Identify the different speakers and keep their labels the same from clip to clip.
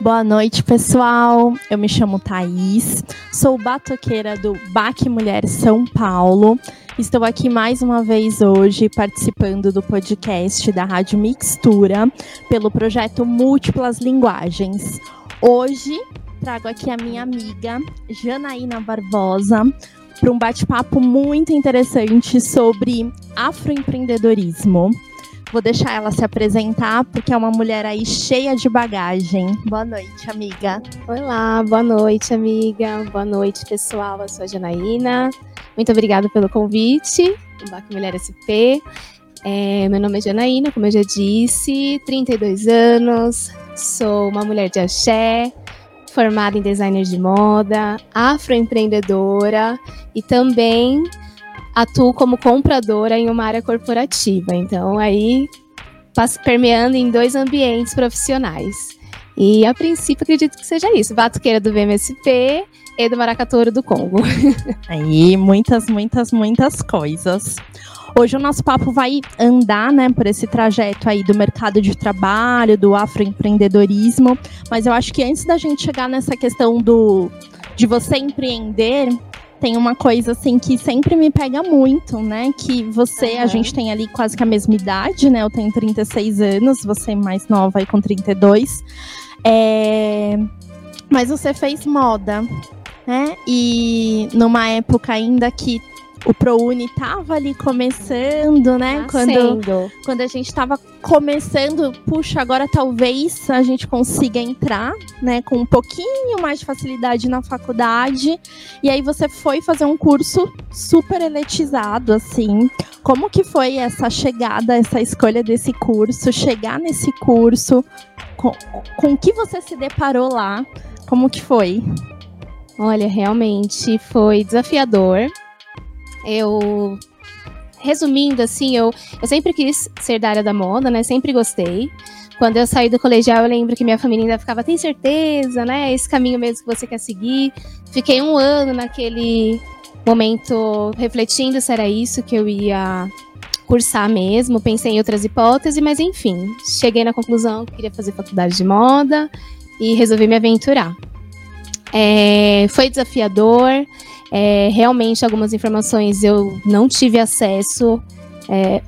Speaker 1: Boa noite, pessoal. Eu me chamo Thaís, sou batoqueira do Baque Mulher São Paulo. Estou aqui mais uma vez hoje participando do podcast da Rádio Mixtura pelo projeto Múltiplas Linguagens. Hoje trago aqui a minha amiga Janaína Barbosa para um bate-papo muito interessante sobre afroempreendedorismo. Vou deixar ela se apresentar, porque é uma mulher aí cheia de bagagem. Boa noite, amiga.
Speaker 2: Olá, boa noite, amiga. Boa noite, pessoal. Eu sou a Janaína. Muito obrigada pelo convite, do Bac Mulher SP. É, meu nome é Janaína, como eu já disse, 32 anos, sou uma mulher de axé, formada em designer de moda, afroempreendedora e também atuo como compradora em uma área corporativa. Então, aí, permeando em dois ambientes profissionais. E, a princípio, acredito que seja isso. Batuqueira do VMSP e do Maracatouro do Congo.
Speaker 1: Aí, muitas, muitas, muitas coisas. Hoje o nosso papo vai andar, né, por esse trajeto aí do mercado de trabalho, do afroempreendedorismo, mas eu acho que antes da gente chegar nessa questão do de você empreender, tem uma coisa assim que sempre me pega muito, né? Que você, uhum. a gente tem ali quase que a mesma idade, né? Eu tenho 36 anos, você é mais nova aí com 32. É... Mas você fez moda, né? E numa época ainda que o ProUni tava ali começando, né? Quando, quando a gente tava começando, puxa, agora talvez a gente consiga entrar, né, com um pouquinho mais de facilidade na faculdade. E aí você foi fazer um curso super eletizado, assim. Como que foi essa chegada, essa escolha desse curso, chegar nesse curso? Com, com que você se deparou lá? Como que foi?
Speaker 2: Olha, realmente foi desafiador eu resumindo, assim, eu, eu sempre quis ser da área da moda, né? Sempre gostei. Quando eu saí do colegial, eu lembro que minha família ainda ficava, tem certeza, né? Esse caminho mesmo que você quer seguir. Fiquei um ano naquele momento refletindo se era isso que eu ia cursar mesmo. Pensei em outras hipóteses, mas enfim, cheguei na conclusão que queria fazer faculdade de moda e resolvi me aventurar. É, foi desafiador. É, realmente, algumas informações eu não tive acesso. É,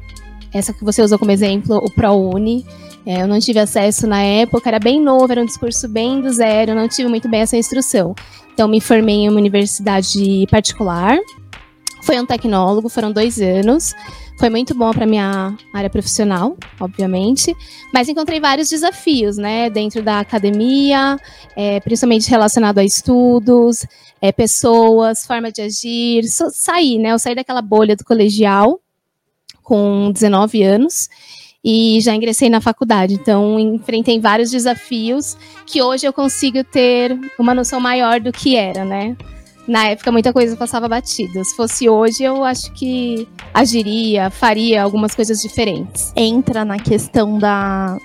Speaker 2: essa que você usou como exemplo, o ProUni. É, eu não tive acesso na época, era bem novo, era um discurso bem do zero, não tive muito bem essa instrução. Então, me formei em uma universidade particular. Foi um tecnólogo, foram dois anos. Foi muito bom para minha área profissional, obviamente, mas encontrei vários desafios, né, dentro da academia, é, principalmente relacionado a estudos, é, pessoas, forma de agir, so, sair, né, eu saí daquela bolha do colegial com 19 anos e já ingressei na faculdade. Então, enfrentei vários desafios que hoje eu consigo ter uma noção maior do que era, né? Na época muita coisa passava batida. Se fosse hoje, eu acho que agiria, faria algumas coisas diferentes.
Speaker 1: Entra na questão da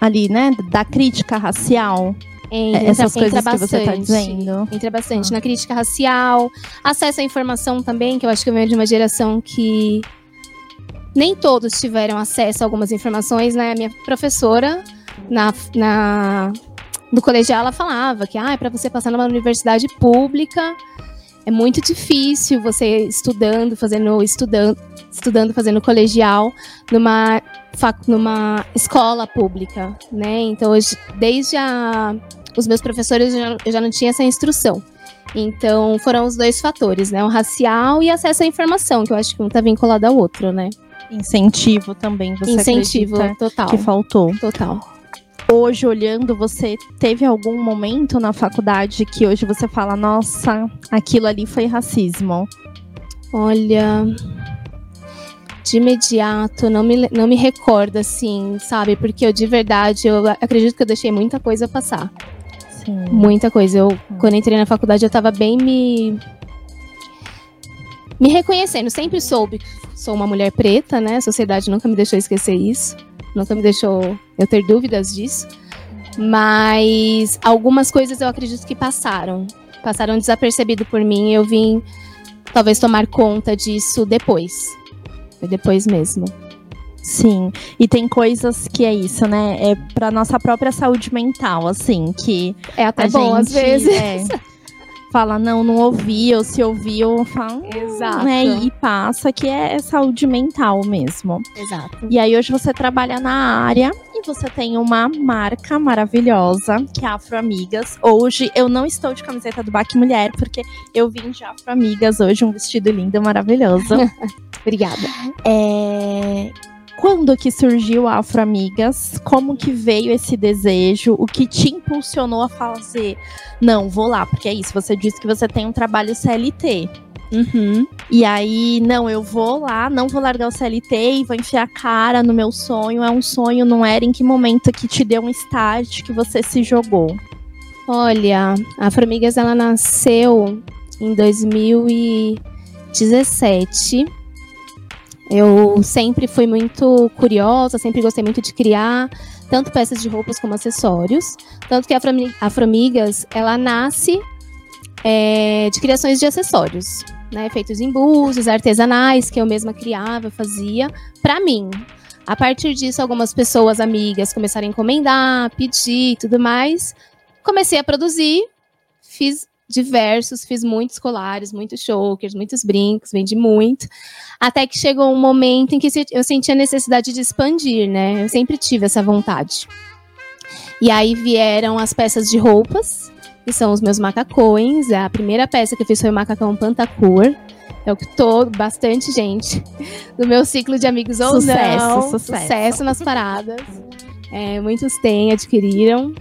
Speaker 1: ali, né, da crítica racial. Entra, Essas coisas bastante, que você está dizendo.
Speaker 2: Entra bastante ah. na crítica racial, acesso à informação também, que eu acho que eu venho de uma geração que nem todos tiveram acesso a algumas informações, né? Minha professora na, na no colegial ela falava que ah, para você passar numa universidade pública é muito difícil você estudando, fazendo estudando, estudando, fazendo colegial numa numa escola pública, né? Então, hoje, desde a, os meus professores eu já, eu já não tinha essa instrução. Então, foram os dois fatores, né? O racial e acesso à informação, que eu acho que um está vinculado ao outro, né?
Speaker 1: Incentivo também, você
Speaker 2: Incentivo, total.
Speaker 1: que faltou.
Speaker 2: Total
Speaker 1: hoje olhando, você teve algum momento na faculdade que hoje você fala, nossa, aquilo ali foi racismo?
Speaker 2: Olha, de imediato, não me, não me recordo assim, sabe? Porque eu de verdade, eu acredito que eu deixei muita coisa passar. Sim. Muita coisa. Eu, hum. quando entrei na faculdade, eu tava bem me. Me reconhecendo. Sempre soube sou uma mulher preta, né? A sociedade nunca me deixou esquecer isso nunca me deixou eu ter dúvidas disso. Mas algumas coisas eu acredito que passaram. Passaram desapercebido por mim e eu vim talvez tomar conta disso depois. Foi depois mesmo.
Speaker 1: Sim, e tem coisas que é isso, né? É para nossa própria saúde mental, assim, que
Speaker 2: é até bom
Speaker 1: gente,
Speaker 2: às vezes.
Speaker 1: É, fala não, não ouvi, ou se ouviu, fala, hum",
Speaker 2: Exato.
Speaker 1: né? E passa que é, é saúde mental mesmo.
Speaker 2: Exato.
Speaker 1: E aí hoje você trabalha na área e você tem uma marca maravilhosa, que é a Afro Amigas. Hoje eu não estou de camiseta do Baque Mulher, porque eu vim de Afro Amigas hoje, um vestido lindo, maravilhoso.
Speaker 2: Obrigada.
Speaker 1: É, quando que surgiu a Afro Amigas? Como que veio esse desejo? O que te impulsionou a fazer? Não, vou lá, porque é isso. Você disse que você tem um trabalho CLT.
Speaker 2: Uhum.
Speaker 1: E aí, não, eu vou lá, não vou largar o CLT e vou enfiar a cara no meu sonho. É um sonho, não era? Em que momento que te deu um start que você se jogou?
Speaker 2: Olha, a Formigas ela nasceu em 2017 eu sempre fui muito curiosa, sempre gostei muito de criar tanto peças de roupas como acessórios. Tanto que a Afromigas, ela nasce é, de criações de acessórios, né? Feitos em búzios, artesanais, que eu mesma criava, fazia, para mim. A partir disso, algumas pessoas amigas começaram a encomendar, pedir e tudo mais. Comecei a produzir, fiz diversos, fiz muitos colares, muitos chokers, muitos brincos, vendi muito. Até que chegou um momento em que eu senti a necessidade de expandir, né? Eu sempre tive essa vontade. E aí vieram as peças de roupas, que são os meus macacões. A primeira peça que eu fiz foi o macacão Pantacor. É o que tô bastante gente do meu ciclo de amigos ou
Speaker 1: sucesso,
Speaker 2: não.
Speaker 1: Sucesso,
Speaker 2: sucesso nas paradas. É, muitos têm, adquiriram.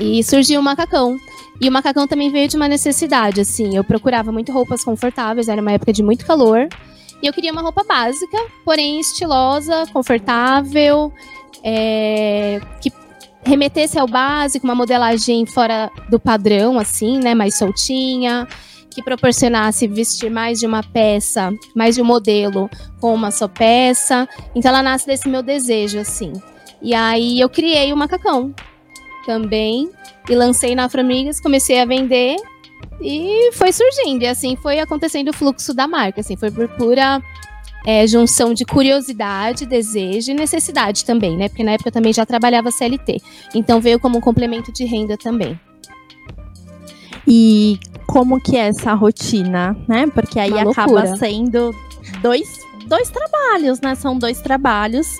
Speaker 2: E surgiu o macacão. E o macacão também veio de uma necessidade, assim. Eu procurava muito roupas confortáveis, era uma época de muito calor. E eu queria uma roupa básica, porém estilosa, confortável, é, que remetesse ao básico, uma modelagem fora do padrão, assim, né? Mais soltinha, que proporcionasse vestir mais de uma peça, mais de um modelo com uma só peça. Então ela nasce desse meu desejo, assim. E aí eu criei o macacão também e lancei na Aframigas, comecei a vender e foi surgindo. E assim foi acontecendo o fluxo da marca. Assim, foi por pura é, junção de curiosidade, desejo e necessidade também, né? Porque na época eu também já trabalhava CLT. Então veio como um complemento de renda também.
Speaker 1: E como que é essa rotina, né? Porque aí
Speaker 2: Uma
Speaker 1: acaba
Speaker 2: loucura.
Speaker 1: sendo dois, dois trabalhos, né? São dois trabalhos.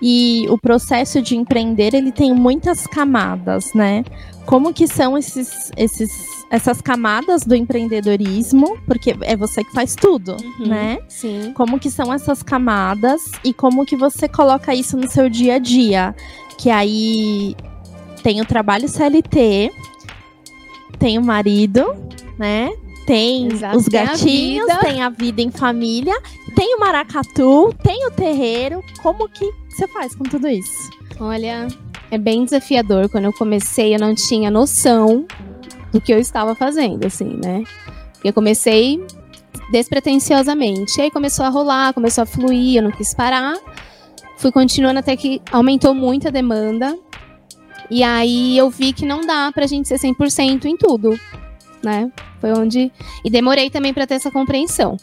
Speaker 1: E o processo de empreender, ele tem muitas camadas, né? Como que são esses, esses, essas camadas do empreendedorismo? Porque é você que faz tudo,
Speaker 2: Uhum.
Speaker 1: né?
Speaker 2: Sim.
Speaker 1: Como que são essas camadas e como que você coloca isso no seu dia a dia? Que aí tem o trabalho CLT, tem o marido, né? Tem
Speaker 2: Exato,
Speaker 1: os
Speaker 2: tem a
Speaker 1: gatinhos, tem a vida em família, tem o maracatu, tem o terreiro. Como que você faz com tudo isso?
Speaker 2: Olha, é bem desafiador. Quando eu comecei, eu não tinha noção do que eu estava fazendo, assim, né? Eu comecei despretensiosamente. E aí começou a rolar, começou a fluir, eu não quis parar. Fui continuando até que aumentou muito a demanda. E aí eu vi que não dá pra gente ser 100% em tudo, né? Foi onde. E demorei também pra ter essa compreensão.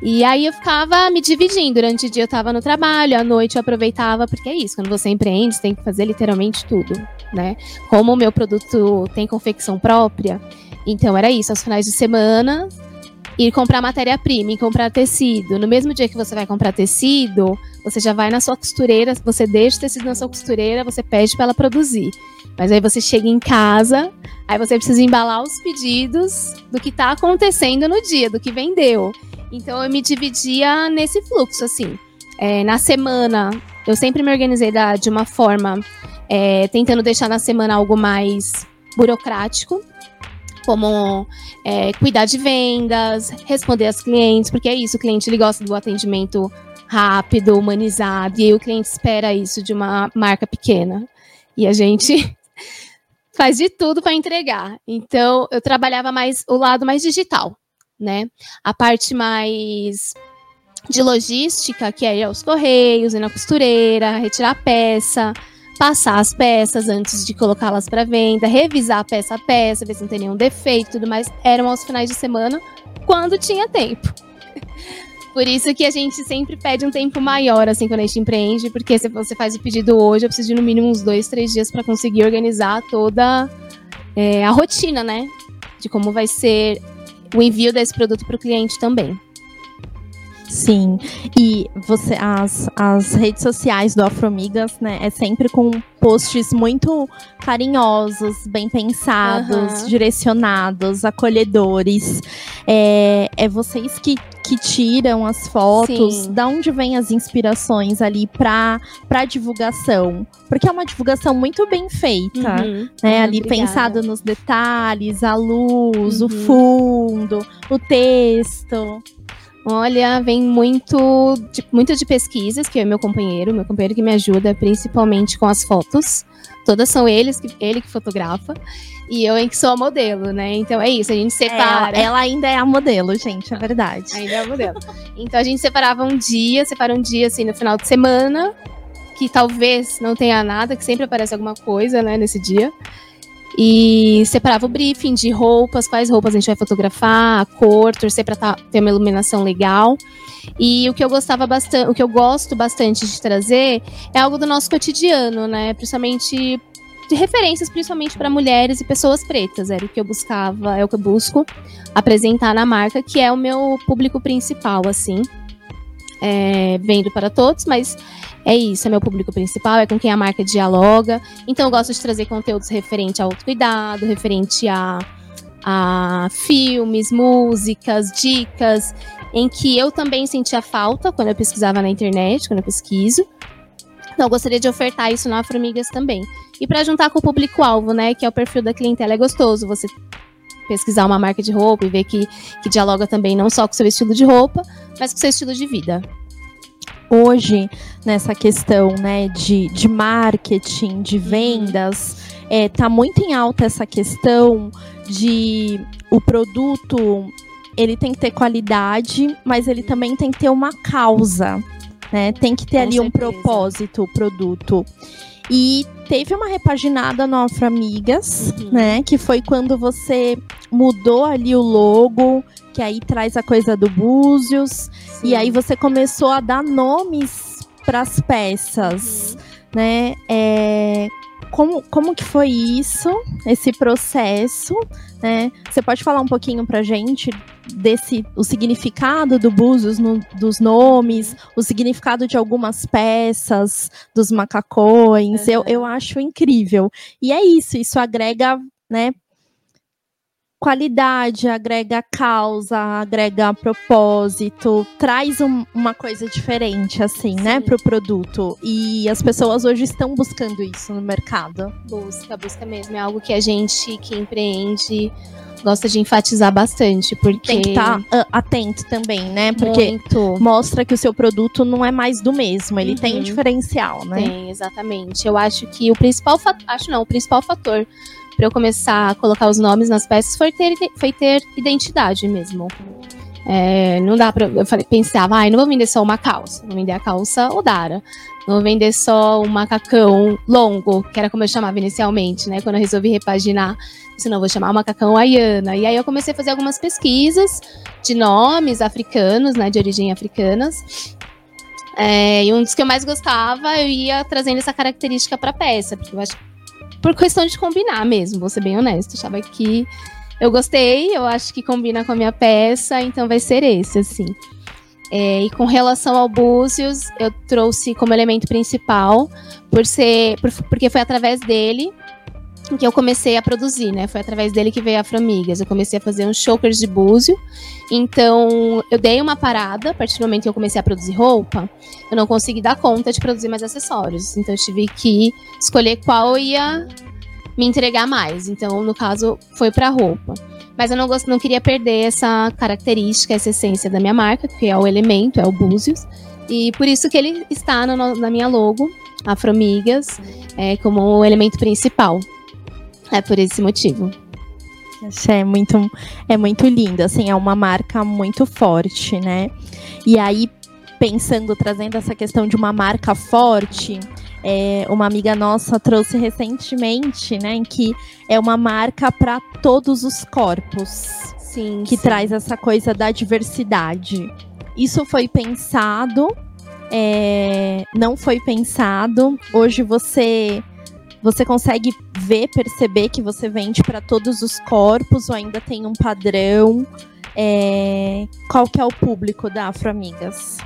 Speaker 2: E aí eu ficava me dividindo. Durante o dia eu tava no trabalho, à noite eu aproveitava, porque é isso, quando você empreende, você tem que fazer literalmente tudo, né? Como o meu produto tem confecção própria, então era isso, aos finais de semana, ir comprar matéria-prima, ir comprar tecido. No mesmo dia que você vai comprar tecido, você já vai na sua costureira, você deixa o tecido na sua costureira, você pede para ela produzir. Mas aí você chega em casa, aí você precisa embalar os pedidos do que tá acontecendo no dia, do que vendeu. Então eu me dividia nesse fluxo, assim. É, na semana, eu sempre me organizei da- de uma forma, é, tentando deixar na semana algo mais burocrático, como é, cuidar de vendas, responder aos clientes, porque é isso, o cliente ele gosta do atendimento rápido, humanizado, e o cliente espera isso de uma marca pequena. E a gente faz de tudo para entregar. Então, eu trabalhava mais o lado mais digital, né? A parte mais de logística, que é ir aos correios, ir na costureira, retirar a peça, passar as peças antes de colocá-las para venda, revisar peça a peça, ver se não tem nenhum defeito e tudo mais, eram aos finais de semana, quando tinha tempo. Por isso que a gente sempre pede um tempo maior, assim, quando a gente empreende, porque se você faz o pedido hoje, eu preciso de no mínimo uns dois, três dias para conseguir organizar toda é, a rotina, né? De como vai ser o envio desse produto para o cliente também.
Speaker 1: Sim, e você as, as redes sociais do Afromigas, né, é sempre com posts muito carinhosos, bem pensados, uhum. direcionados, acolhedores. É, é vocês que, que tiram as fotos, Sim. da onde vêm as inspirações ali para para divulgação? Porque é uma divulgação muito bem feita, uhum. né? ali Obrigada. pensado nos detalhes, a luz, uhum. o fundo, o texto.
Speaker 2: Olha, vem muito de, muito de pesquisas, que é meu companheiro, meu companheiro que me ajuda principalmente com as fotos. Todas são eles que, ele que fotografa. E eu em que sou a modelo, né? Então é isso, a gente separa.
Speaker 1: É, ela ainda é a modelo, gente, é verdade.
Speaker 2: Ainda é a modelo. então a gente separava um dia, separa um dia assim no final de semana, que talvez não tenha nada, que sempre aparece alguma coisa, né, nesse dia. E separava o briefing de roupas, quais roupas a gente vai fotografar, a cor, torcer para tá, ter uma iluminação legal. E o que eu gostava bastante, o que eu gosto bastante de trazer é algo do nosso cotidiano, né? Principalmente de referências, principalmente para mulheres e pessoas pretas. Era o que eu buscava, é o que eu busco apresentar na marca, que é o meu público principal, assim. É, vendo para todos, mas é isso, é meu público principal, é com quem a marca dialoga. Então eu gosto de trazer conteúdos referente ao autocuidado, referente a, a filmes, músicas, dicas, em que eu também sentia falta quando eu pesquisava na internet, quando eu pesquiso. Então eu gostaria de ofertar isso na Afromigas também. E para juntar com o público-alvo, né, que é o perfil da clientela, é gostoso você pesquisar uma marca de roupa e ver que, que dialoga também não só com o seu estilo de roupa, mas com o seu estilo de vida
Speaker 1: hoje nessa questão né, de, de marketing, de uhum. vendas, é, tá muito em alta essa questão de o produto ele tem que ter qualidade, mas ele também tem que ter uma causa, né? Tem que ter Com ali certeza. um propósito o produto. E teve uma repaginada no Afro Amigas, uhum. né? Que foi quando você mudou ali o logo, que aí traz a coisa do Búzios. E aí você começou a dar nomes para as peças, uhum. né? É, como, como que foi isso, esse processo, né? Você pode falar um pouquinho pra gente desse o significado do Búzios no, dos nomes, o significado de algumas peças, dos macacões. Uhum. Eu, eu acho incrível. E é isso, isso agrega, né, qualidade, agrega causa, agrega propósito, traz um, uma coisa diferente, assim, né, Sim. né, pro produto. E as pessoas hoje estão buscando isso no mercado.
Speaker 2: Busca, busca mesmo. É algo que a gente que empreende gosta de enfatizar bastante, porque
Speaker 1: tem que estar tá, uh, atento também, né? Porque Muito. mostra que o seu produto não é mais do mesmo, ele uhum. tem um diferencial, né?
Speaker 2: Tem, exatamente. Eu acho que o principal fator, acho não, o principal fator para eu começar a colocar os nomes nas peças foi ter, foi ter identidade mesmo. É, não dá pra. Eu falei, pensava, ai, não vou vender só uma calça. Vou vender a calça Odara. Não vou vender só um macacão longo, que era como eu chamava inicialmente, né? Quando eu resolvi repaginar. Senão eu vou chamar o macacão Ayana. E aí eu comecei a fazer algumas pesquisas de nomes africanos, né? De origem africanas. É, e um dos que eu mais gostava, eu ia trazendo essa característica para peça, porque eu acho por questão de combinar mesmo, vou ser bem honesto. Achava que eu gostei, eu acho que combina com a minha peça, então vai ser esse, assim. É, e com relação ao Búzios, eu trouxe como elemento principal, por ser, por, porque foi através dele que eu comecei a produzir, né? Foi através dele que veio a Afromigas. Eu comecei a fazer uns chokers de búzio. Então, eu dei uma parada, a partir do momento que eu comecei a produzir roupa, eu não consegui dar conta de produzir mais acessórios. Então, eu tive que escolher qual ia me entregar mais. Então, no caso, foi para roupa. Mas eu não, gosto, não queria perder essa característica, essa essência da minha marca, que é o elemento, é o búzios. E por isso que ele está no, na minha logo, Afromigas, é, como o elemento principal. É por esse motivo.
Speaker 1: É muito, é muito lindo, assim, é uma marca muito forte, né? E aí, pensando, trazendo essa questão de uma marca forte, é, uma amiga nossa trouxe recentemente, né, que é uma marca para todos os corpos.
Speaker 2: Sim.
Speaker 1: Que
Speaker 2: sim.
Speaker 1: traz essa coisa da diversidade. Isso foi pensado? É, não foi pensado? Hoje você você consegue ver, perceber que você vende para todos os corpos ou ainda tem um padrão? É, qual que é o público da Afro Amigas?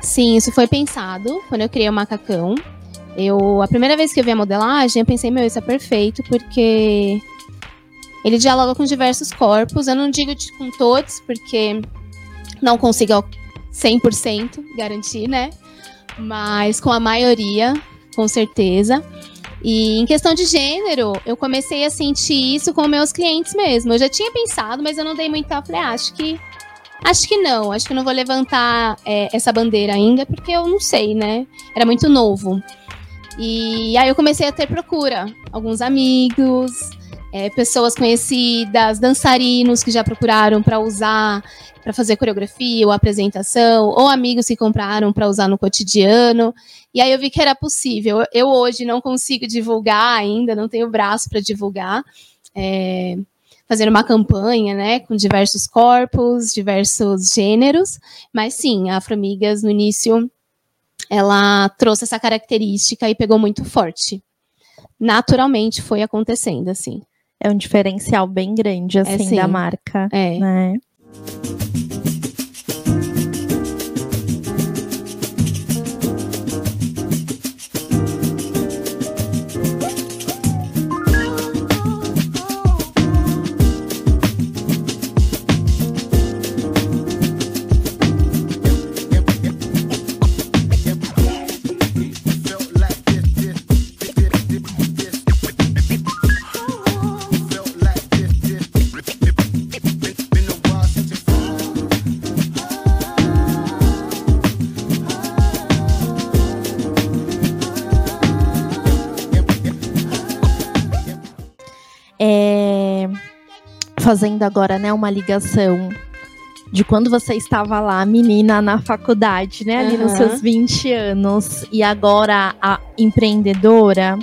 Speaker 2: Sim, isso foi pensado quando eu criei o macacão. Eu, a primeira vez que eu vi a modelagem, eu pensei, meu, isso é perfeito, porque ele dialoga com diversos corpos. Eu não digo com todos, porque não consigo 100% garantir, né? Mas com a maioria, com certeza. E em questão de gênero, eu comecei a sentir isso com meus clientes mesmo. Eu já tinha pensado, mas eu não dei muita. Falei, ah, acho que. Acho que não, acho que não vou levantar é, essa bandeira ainda, porque eu não sei, né? Era muito novo. E aí eu comecei a ter procura. Alguns amigos, é, pessoas conhecidas, dançarinos que já procuraram para usar, para fazer coreografia ou apresentação, ou amigos que compraram para usar no cotidiano. E aí eu vi que era possível. Eu hoje não consigo divulgar ainda, não tenho braço para divulgar. É, fazer uma campanha, né, com diversos corpos, diversos gêneros, mas sim, a Afromigas no início ela trouxe essa característica e pegou muito forte. Naturalmente foi acontecendo assim.
Speaker 1: É um diferencial bem grande assim é, da marca, é. né? Fazendo agora, né, uma ligação de quando você estava lá, menina, na faculdade, né, ali uhum. nos seus 20 anos, e agora a empreendedora,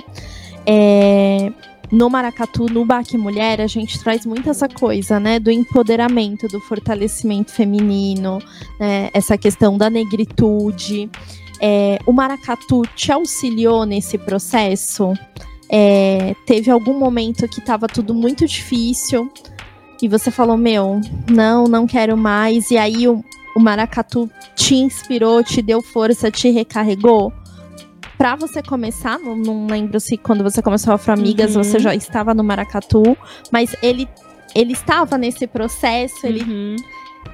Speaker 1: é, no Maracatu, no Baque Mulher, a gente traz muito essa coisa, né, do empoderamento, do fortalecimento feminino, né, essa questão da negritude. É, o Maracatu te auxiliou nesse processo? É, teve algum momento que estava tudo muito difícil, e você falou, meu, não, não quero mais, e aí o, o maracatu te inspirou, te deu força, te recarregou? Pra você começar, não, não lembro se quando você começou a Afro Amigas uhum. você já estava no maracatu, mas ele, ele estava nesse processo, ele uhum.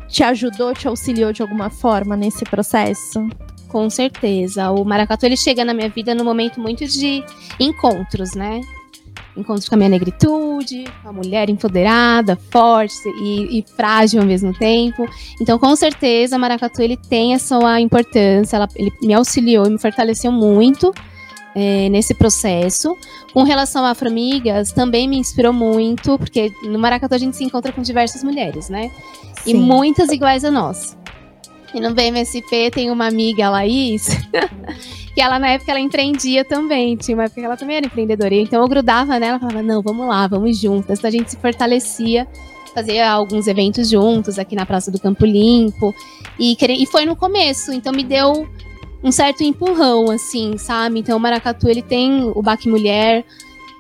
Speaker 1: te ajudou, te auxiliou de alguma forma nesse processo?
Speaker 2: Com certeza. O maracatu ele chega na minha vida num momento muito de encontros, né? Encontro com a minha negritude, uma mulher empoderada, forte e, e, frágil ao mesmo tempo. Então, com certeza, Maracatu ele tem a sua importância, ela, ele me auxiliou e me fortaleceu muito é, nesse processo. Com relação a Afro-Amigas, também me inspirou muito, porque no Maracatu a gente se encontra com diversas mulheres, né? Sim. E muitas iguais a nós. E no BMSP tem uma amiga, a Laís, que ela na época ela empreendia também. Tinha uma época que ela também era empreendedora. Então eu grudava nela e falava: não, vamos lá, vamos juntas. Então a gente se fortalecia, fazia alguns eventos juntos aqui na Praça do Campo Limpo. E, e foi no começo, então me deu um certo empurrão, assim, sabe? Então o Maracatu ele tem o Baque Mulher,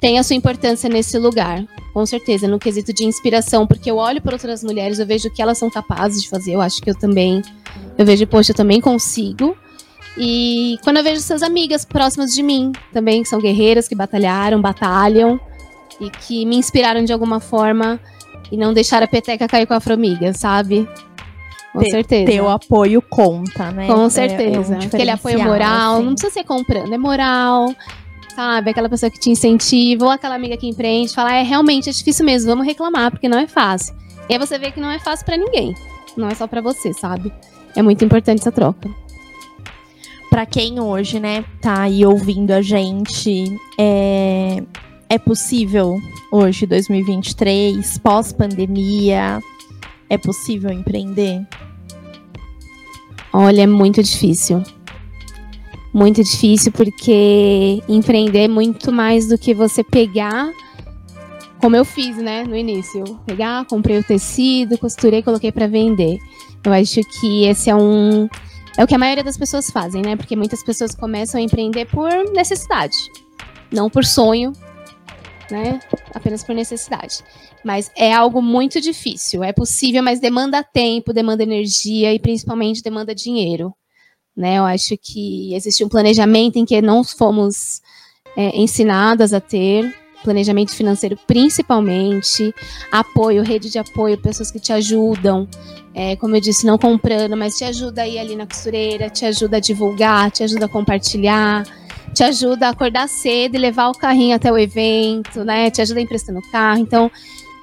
Speaker 2: tem a sua importância nesse lugar. Com certeza, no quesito de inspiração, porque eu olho para outras mulheres, eu vejo o que elas são capazes de fazer, eu acho que eu também. Eu vejo, poxa, eu também consigo. E quando eu vejo suas amigas próximas de mim, também, que são guerreiras, que batalharam, batalham, e que me inspiraram de alguma forma e não deixaram a peteca cair com a formiga, sabe? Com certeza.
Speaker 1: Ter o apoio conta, né?
Speaker 2: Com certeza. É, é um Aquele apoio moral, assim. não precisa ser comprando, é moral, sabe? Aquela pessoa que te incentiva, ou aquela amiga que empreende, fala, é realmente é difícil mesmo, vamos reclamar, porque não é fácil. E aí você vê que não é fácil para ninguém. Não é só para você, sabe? É muito importante essa troca
Speaker 1: para quem hoje, né, tá aí ouvindo a gente, é, é possível hoje, 2023, pós-pandemia, é possível empreender?
Speaker 2: Olha, é muito difícil. Muito difícil porque empreender é muito mais do que você pegar, como eu fiz, né, no início. Pegar, comprei o tecido, costurei, coloquei para vender. Eu acho que esse é um é o que a maioria das pessoas fazem, né? Porque muitas pessoas começam a empreender por necessidade, não por sonho, né? Apenas por necessidade. Mas é algo muito difícil. É possível, mas demanda tempo, demanda energia e principalmente demanda dinheiro. Né? Eu acho que existe um planejamento em que não fomos é, ensinadas a ter planejamento financeiro principalmente, apoio, rede de apoio, pessoas que te ajudam, é, como eu disse, não comprando, mas te ajuda a ir ali na costureira, te ajuda a divulgar, te ajuda a compartilhar, te ajuda a acordar cedo e levar o carrinho até o evento, né? Te ajuda emprestando o carro. Então,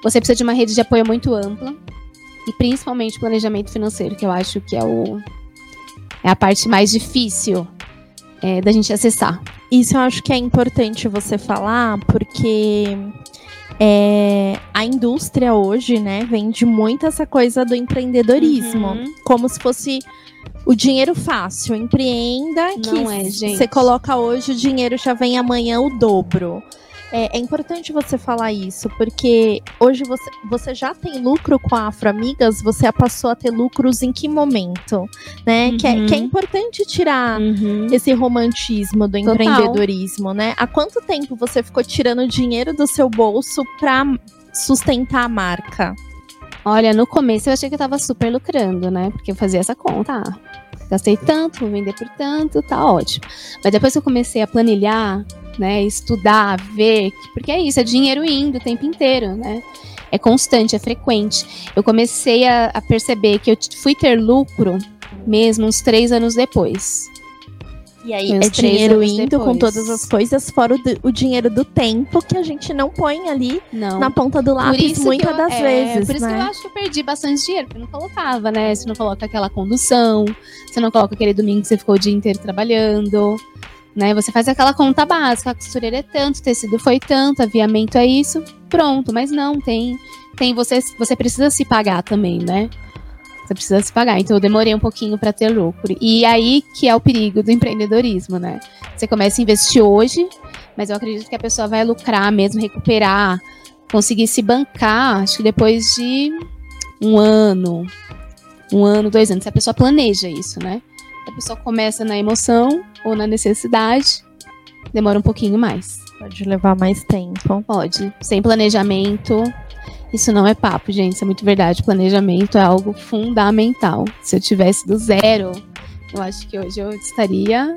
Speaker 2: você precisa de uma rede de apoio muito ampla e principalmente planejamento financeiro, que eu acho que é o é a parte mais difícil é, da gente acessar.
Speaker 1: Isso eu acho que é importante você falar, porque é, a indústria hoje, né, vende muito essa coisa do empreendedorismo, uhum. como se fosse o dinheiro fácil. Empreenda que é, você coloca hoje, o dinheiro já vem amanhã o dobro. É, é, importante você falar isso, porque hoje você, você já tem lucro com a Afro Amigas, você passou a ter lucros em que momento? Né? Uhum. Que, é, que é importante tirar uhum. esse romantismo do Total. empreendedorismo, né? Há quanto tempo você ficou tirando dinheiro do seu bolso para sustentar a marca?
Speaker 2: Olha, no começo eu achei que eu tava super lucrando, né? Porque eu fazia essa conta. Ah, gastei tanto, vou vender por tanto, tá ótimo. Mas depois que eu comecei a planilhar, né? Estudar, ver, porque é isso, é dinheiro indo o tempo inteiro, né? É constante, é frequente. Eu comecei a, a perceber que eu fui ter lucro mesmo uns três anos depois.
Speaker 1: E aí é dinheiro indo depois. com todas as coisas, fora o, o, dinheiro do tempo que a gente não põe ali não. na ponta do lápis muitas eu, das é, vezes.
Speaker 2: Por isso
Speaker 1: né?
Speaker 2: que eu acho que eu perdi bastante dinheiro, porque não colocava, né? Você não coloca aquela condução, você não coloca aquele domingo que você ficou o dia inteiro trabalhando né? Você faz aquela conta básica, a costureira é tanto, tecido foi tanto, aviamento é isso, pronto. Mas não, tem, tem você, você precisa se pagar também, né? Você precisa se pagar. Então eu demorei um pouquinho para ter lucro. E aí que é o perigo do empreendedorismo, né? Você começa a investir hoje, mas eu acredito que a pessoa vai lucrar mesmo, recuperar, conseguir se bancar, acho que depois de um ano, um ano, dois anos. Se a pessoa planeja isso, né? A pessoa começa na emoção ou na necessidade, demora um pouquinho mais.
Speaker 1: Pode levar mais tempo.
Speaker 2: Pode. Sem planejamento. Isso não é papo, gente. Isso é muito verdade. Planejamento é algo fundamental. Se eu tivesse do zero, eu acho que hoje eu estaria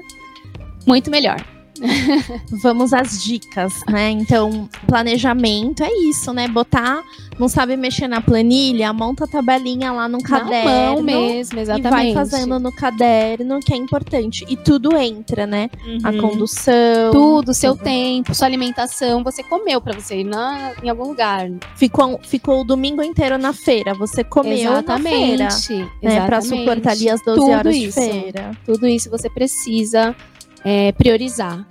Speaker 2: muito melhor.
Speaker 1: Vamos às dicas, né? Então, planejamento é isso, né? Botar, não sabe mexer na planilha, monta a tabelinha lá no caderno. Na
Speaker 2: mão mesmo, exatamente.
Speaker 1: E vai fazendo no caderno, que é importante. E tudo entra, né? Uhum. A condução.
Speaker 2: Tudo, seu tempo, sua alimentação. Você comeu para você ir na, em algum lugar.
Speaker 1: Ficou, ficou o domingo inteiro na feira. Você comeu exatamente, na feira. Né? Pra suportar ali as 12 tudo horas isso, de feira.
Speaker 2: Tudo isso você precisa é, priorizar.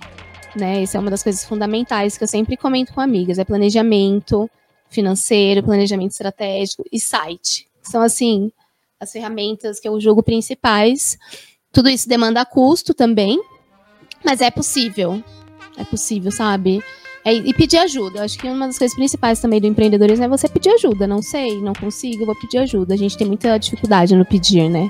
Speaker 2: Né? Isso é uma das coisas fundamentais que eu sempre comento com amigas: é planejamento financeiro, planejamento estratégico e site. São assim as ferramentas que eu julgo principais. Tudo isso demanda custo também, mas é possível. É possível, sabe? É, e pedir ajuda. Eu acho que uma das coisas principais também do empreendedorismo é você pedir ajuda. Não sei, não consigo, vou pedir ajuda. A gente tem muita dificuldade no pedir, né?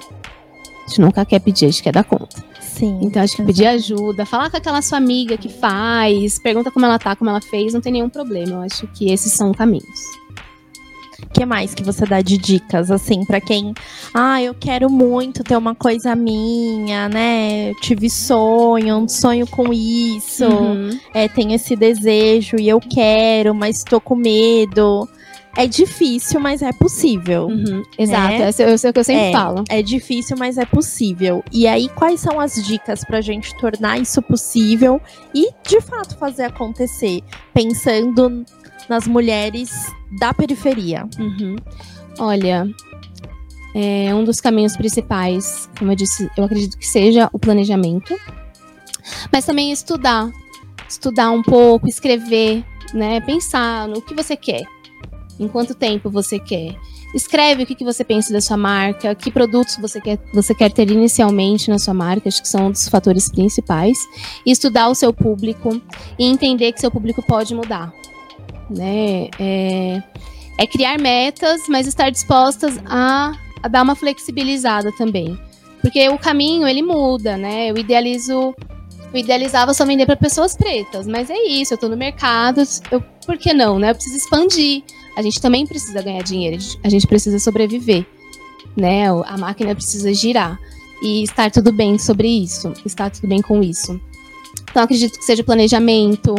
Speaker 2: A gente nunca quer pedir, a gente quer dar conta.
Speaker 1: Sim.
Speaker 2: Então acho que pedir ajuda, falar com aquela sua amiga que faz, pergunta como ela tá, como ela fez, não tem nenhum problema. Eu acho que esses são caminhos.
Speaker 1: O que mais que você dá de dicas, assim, para quem, ah, eu quero muito ter uma coisa minha, né? Eu tive sonho, um sonho com isso, uhum. é, tenho esse desejo e eu quero, mas estou com medo. É difícil, mas é possível.
Speaker 2: Uhum, exato, né? é, eu sei o que eu sempre
Speaker 1: é,
Speaker 2: falo.
Speaker 1: É difícil, mas é possível. E aí, quais são as dicas pra gente tornar isso possível e, de fato, fazer acontecer? Pensando nas mulheres da periferia.
Speaker 2: Uhum. Olha, é, um dos caminhos principais, como eu disse, eu acredito que seja o planejamento, mas também estudar. Estudar um pouco, escrever, né? Pensar no que você quer. Em quanto tempo você quer? Escreve o que, que você pensa da sua marca, que produtos você quer, você quer ter inicialmente na sua marca, acho que são um dos fatores principais. E estudar o seu público e entender que seu público pode mudar. Né? É, é criar metas, mas estar dispostas a dar uma flexibilizada também. Porque o caminho, ele muda, né? Eu idealizo eu idealizava só vender para pessoas pretas, mas é isso, eu tô no mercado, eu, por que não, né? Eu preciso expandir. A gente também precisa ganhar dinheiro, a gente precisa sobreviver, né? A máquina precisa girar e estar tudo bem sobre isso, estar tudo bem com isso. Então, acredito que seja planejamento,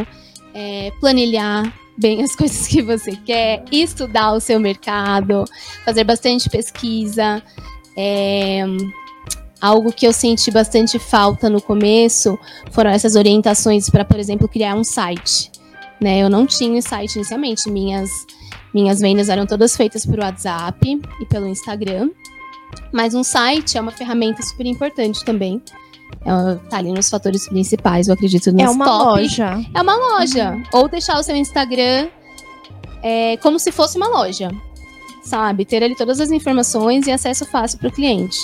Speaker 2: é, planilhar bem as coisas que você quer, estudar o seu mercado, fazer bastante pesquisa. É, algo que eu senti bastante falta no começo foram essas orientações para, por exemplo, criar um site. Né? Eu não tinha site inicialmente, minhas, minhas vendas eram todas feitas por WhatsApp e pelo Instagram. Mas um site é uma ferramenta super importante também. É, tá ali nos fatores principais, eu acredito. Nos
Speaker 1: é uma
Speaker 2: top.
Speaker 1: loja.
Speaker 2: É uma loja. Uhum. Ou deixar o seu Instagram é, como se fosse uma loja. Sabe? Ter ali todas as informações e acesso fácil para o cliente.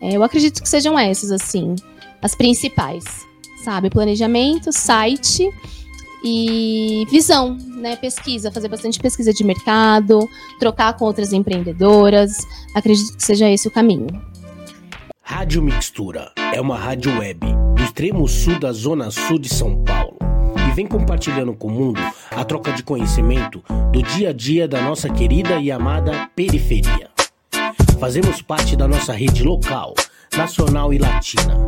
Speaker 2: É, eu acredito que sejam essas, assim, as principais. Sabe? Planejamento, site e visão, né? Pesquisa, fazer bastante pesquisa de mercado, trocar com outras empreendedoras. Acredito que seja esse o caminho.
Speaker 3: Rádio Mixtura é uma rádio web do extremo sul da zona sul de São Paulo e vem compartilhando com o mundo a troca de conhecimento do dia a dia da nossa querida e amada periferia. Fazemos parte da nossa rede local, nacional e latina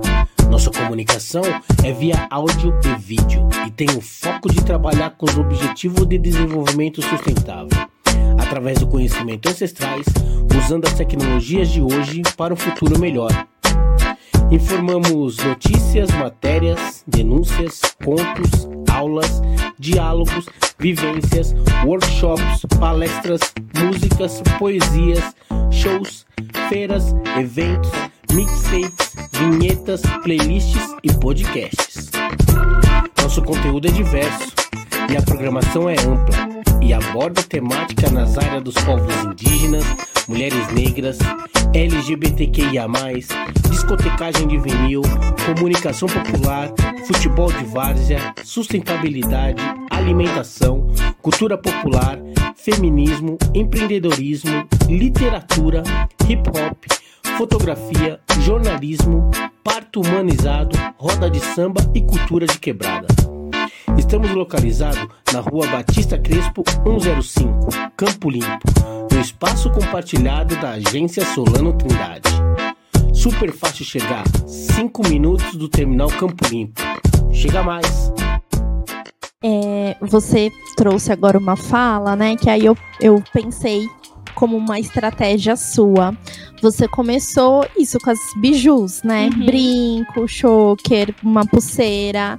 Speaker 3: nossa comunicação é via áudio e vídeo e tem o foco de trabalhar com os objetivos de desenvolvimento sustentável, através do conhecimento ancestrais, usando as tecnologias de hoje para um futuro melhor. Informamos notícias, matérias, denúncias, contos, aulas, diálogos, vivências, workshops, palestras, músicas, poesias, shows, feiras, eventos mixtapes, vinhetas, playlists e podcasts. Nosso conteúdo é diverso e a programação é ampla e aborda temática nas áreas dos povos indígenas, mulheres negras, LGBTQIA+, discotecagem de vinil, comunicação popular, futebol de várzea, sustentabilidade, alimentação, cultura popular, feminismo, empreendedorismo, literatura, hip hop, fotografia, jornalismo, parto humanizado, roda de samba e cultura de quebrada. Estamos localizados na rua Batista Crespo 105, Campo Limpo, no espaço compartilhado da agência Solano Trindade. Super fácil chegar, 5 minutos do terminal Campo Limpo. Chega mais!
Speaker 1: É, você trouxe agora uma fala, né? Que aí eu, eu pensei como uma estratégia sua. Você começou isso com as bijus, né? Uhum. Brinco, choker, uma pulseira.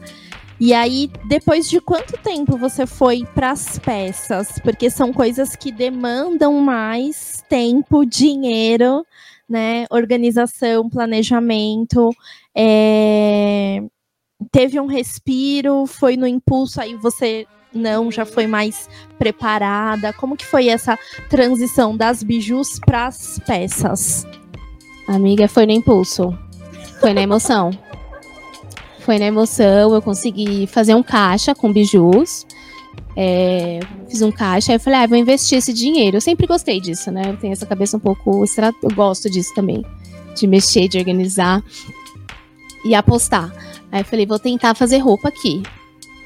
Speaker 1: E aí, depois de quanto tempo você foi para as peças? Porque são coisas que demandam mais tempo, dinheiro, né? Organização, planejamento. É... Teve um respiro, foi no impulso, aí você não, já foi mais preparada? Como que foi essa transição das bijus para as peças?
Speaker 2: Amiga, foi no impulso. Foi na emoção. foi na emoção, eu consegui fazer um caixa com bijus. É, fiz um caixa, aí eu falei, ah, vou investir esse dinheiro. Eu sempre gostei disso, né? Eu tenho essa cabeça um pouco. Eu gosto disso também. De mexer, de organizar e apostar. Aí eu falei, vou tentar fazer roupa aqui.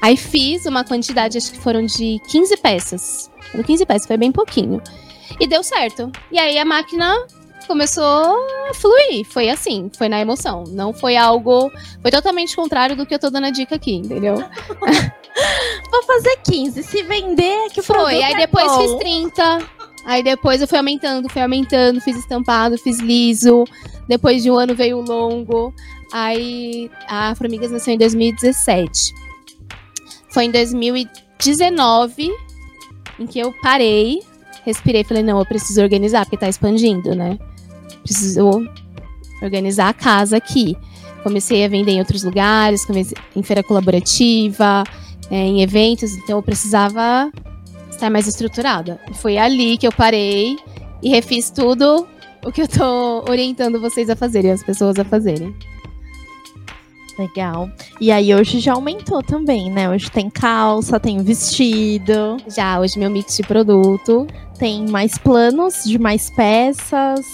Speaker 2: Aí fiz uma quantidade, acho que foram de 15 peças. Foram 15 peças, foi bem pouquinho. E deu certo. E aí a máquina começou a fluir. Foi assim, foi na emoção. Não foi algo. Foi totalmente contrário do que eu tô dando a dica aqui, entendeu?
Speaker 1: Vou fazer 15. Se vender, que
Speaker 2: foi. Aí
Speaker 1: é
Speaker 2: depois
Speaker 1: bom.
Speaker 2: fiz 30. Aí depois eu fui aumentando, fui aumentando, fiz estampado, fiz liso. Depois de um ano veio o longo. Aí a Formigas nasceu em 2017. Foi em 2019 em que eu parei, respirei falei, não, eu preciso organizar, porque tá expandindo, né? Preciso organizar a casa aqui. Comecei a vender em outros lugares, comecei em feira colaborativa, é, em eventos, então eu precisava estar mais estruturada. Foi ali que eu parei e refiz tudo o que eu tô orientando vocês a fazerem, as pessoas a fazerem.
Speaker 1: Legal. E aí hoje já aumentou também, né? Hoje tem calça, tem vestido.
Speaker 2: Já, hoje meu mix de produto.
Speaker 1: Tem mais planos de mais peças.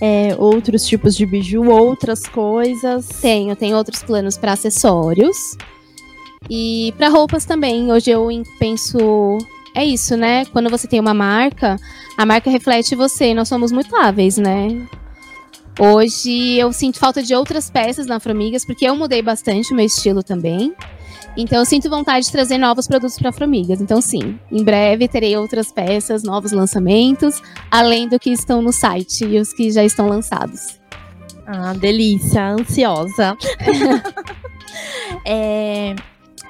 Speaker 1: é, outros tipos de biju, outras coisas?
Speaker 2: Tenho, tenho outros planos para acessórios. E para roupas também. Hoje eu penso. É isso, né? Quando você tem uma marca, a marca reflete você. Nós somos mutáveis, né? Hoje eu sinto falta de outras peças na Afromigas, porque eu mudei bastante o meu estilo também. Então eu sinto vontade de trazer novos produtos para Afromigas. Então sim, em breve terei outras peças, novos lançamentos, além do que estão no site e os que já estão lançados.
Speaker 1: Ah, delícia, ansiosa. é,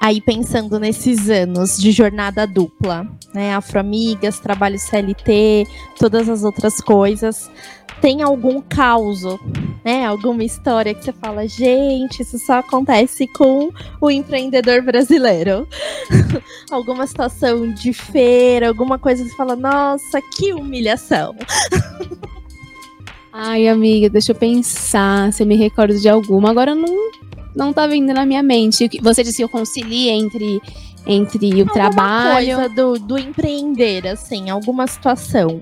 Speaker 1: aí pensando nesses anos de jornada dupla, né? Afroamigas, trabalho CLT, todas as outras coisas tem algum caos, né? Alguma história que você fala, gente, isso só acontece com o empreendedor brasileiro. alguma situação de feira, alguma coisa que você fala, nossa, que humilhação.
Speaker 2: Ai, amiga, deixa eu pensar se eu me recordo de alguma. Agora não, não tá vindo na minha mente. Você disse que eu concilie entre, entre o alguma trabalho.
Speaker 1: coisa do, do empreender, assim, alguma situação.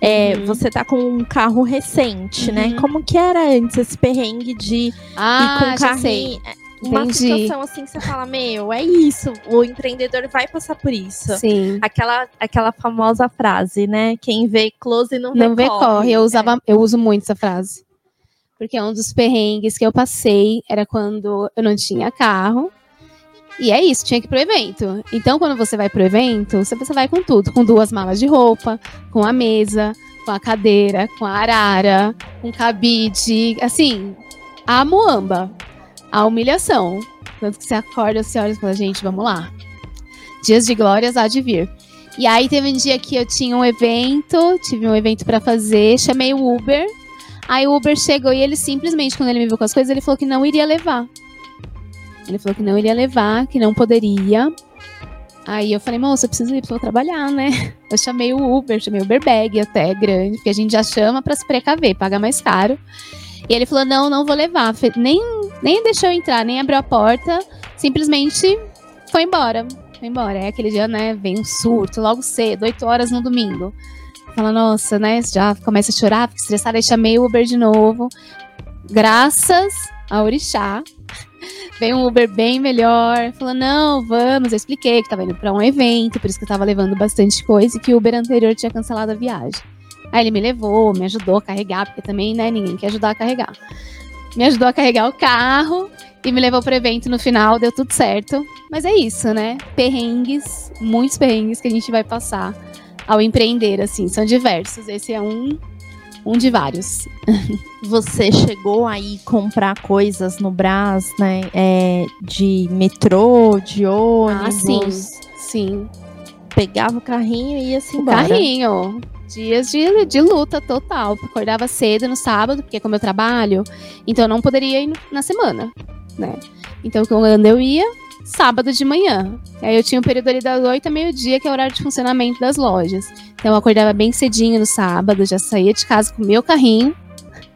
Speaker 1: É, uhum. Você tá com um carro recente, né? uhum. né? Como que era antes esse perrengue de
Speaker 2: ah,
Speaker 1: ir com um carrinho? Uma Entendi. situação assim que você fala, meu, é isso. O empreendedor vai passar por isso.
Speaker 2: Sim.
Speaker 1: Aquela, aquela famosa frase, né? Quem vê close não
Speaker 2: Não vê corre. corre. Eu, usava, é. eu uso muito essa frase. Porque um dos perrengues que eu passei era quando eu não tinha carro. E é isso, tinha que ir pro evento. Então, quando você vai pro evento, você, vai com tudo, com duas malas de roupa, com a mesa, com a cadeira, com a arara, com cabide, assim, a moamba, a humilhação. Tanto que você acorda, você olha e fala, gente, vamos lá. Dias de glórias há de vir. E aí teve um dia que eu tinha um evento, tive um evento para fazer, chamei o Uber. Aí o Uber chegou e ele simplesmente, quando ele me viu com as coisas, ele falou que não iria levar. Ele falou que não iria levar, que não poderia. Aí eu falei, moça, eu preciso ir pra trabalhar, né? Eu chamei o Uber, chamei o Uber Bag até grande, porque a gente já chama para se precaver, paga mais caro. E ele falou, não, não vou levar. Nem, nem deixou entrar, nem abriu a porta, simplesmente foi embora. Foi embora. É aquele dia, né, vem um surto logo cedo, 8 horas no domingo. Fala, nossa, né, já começa a chorar, fica estressada, chamei o Uber de novo. Graças a Orixá, Veio um Uber bem melhor. Falou, não, vamos. Eu expliquei que tava indo pra um evento, por isso que eu tava levando bastante coisa e que o Uber anterior tinha cancelado a viagem. Aí ele me levou, me ajudou a carregar, porque também, né, ninguém quer ajudar a carregar. Me ajudou a carregar o carro e me levou pro evento no final, deu tudo certo. Mas é isso, né? Perrengues, muitos perrengues que a gente vai passar ao empreender, assim, são diversos. Esse é um um de vários.
Speaker 1: Você chegou aí comprar coisas no Brás, né? É, de metrô, de ônibus? Ah,
Speaker 2: sim. Sim.
Speaker 1: Pegava o carrinho e ia se embora.
Speaker 2: Carrinho. Dias de, de luta total. Acordava cedo no sábado, porque como eu trabalho, então eu não poderia ir na semana, né? Então quando eu ia, sábado de manhã. Aí eu tinha um período ali das 8 a meio-dia, que é o horário de funcionamento das lojas. Então eu acordava bem cedinho no sábado, já saía de casa com meu carrinho,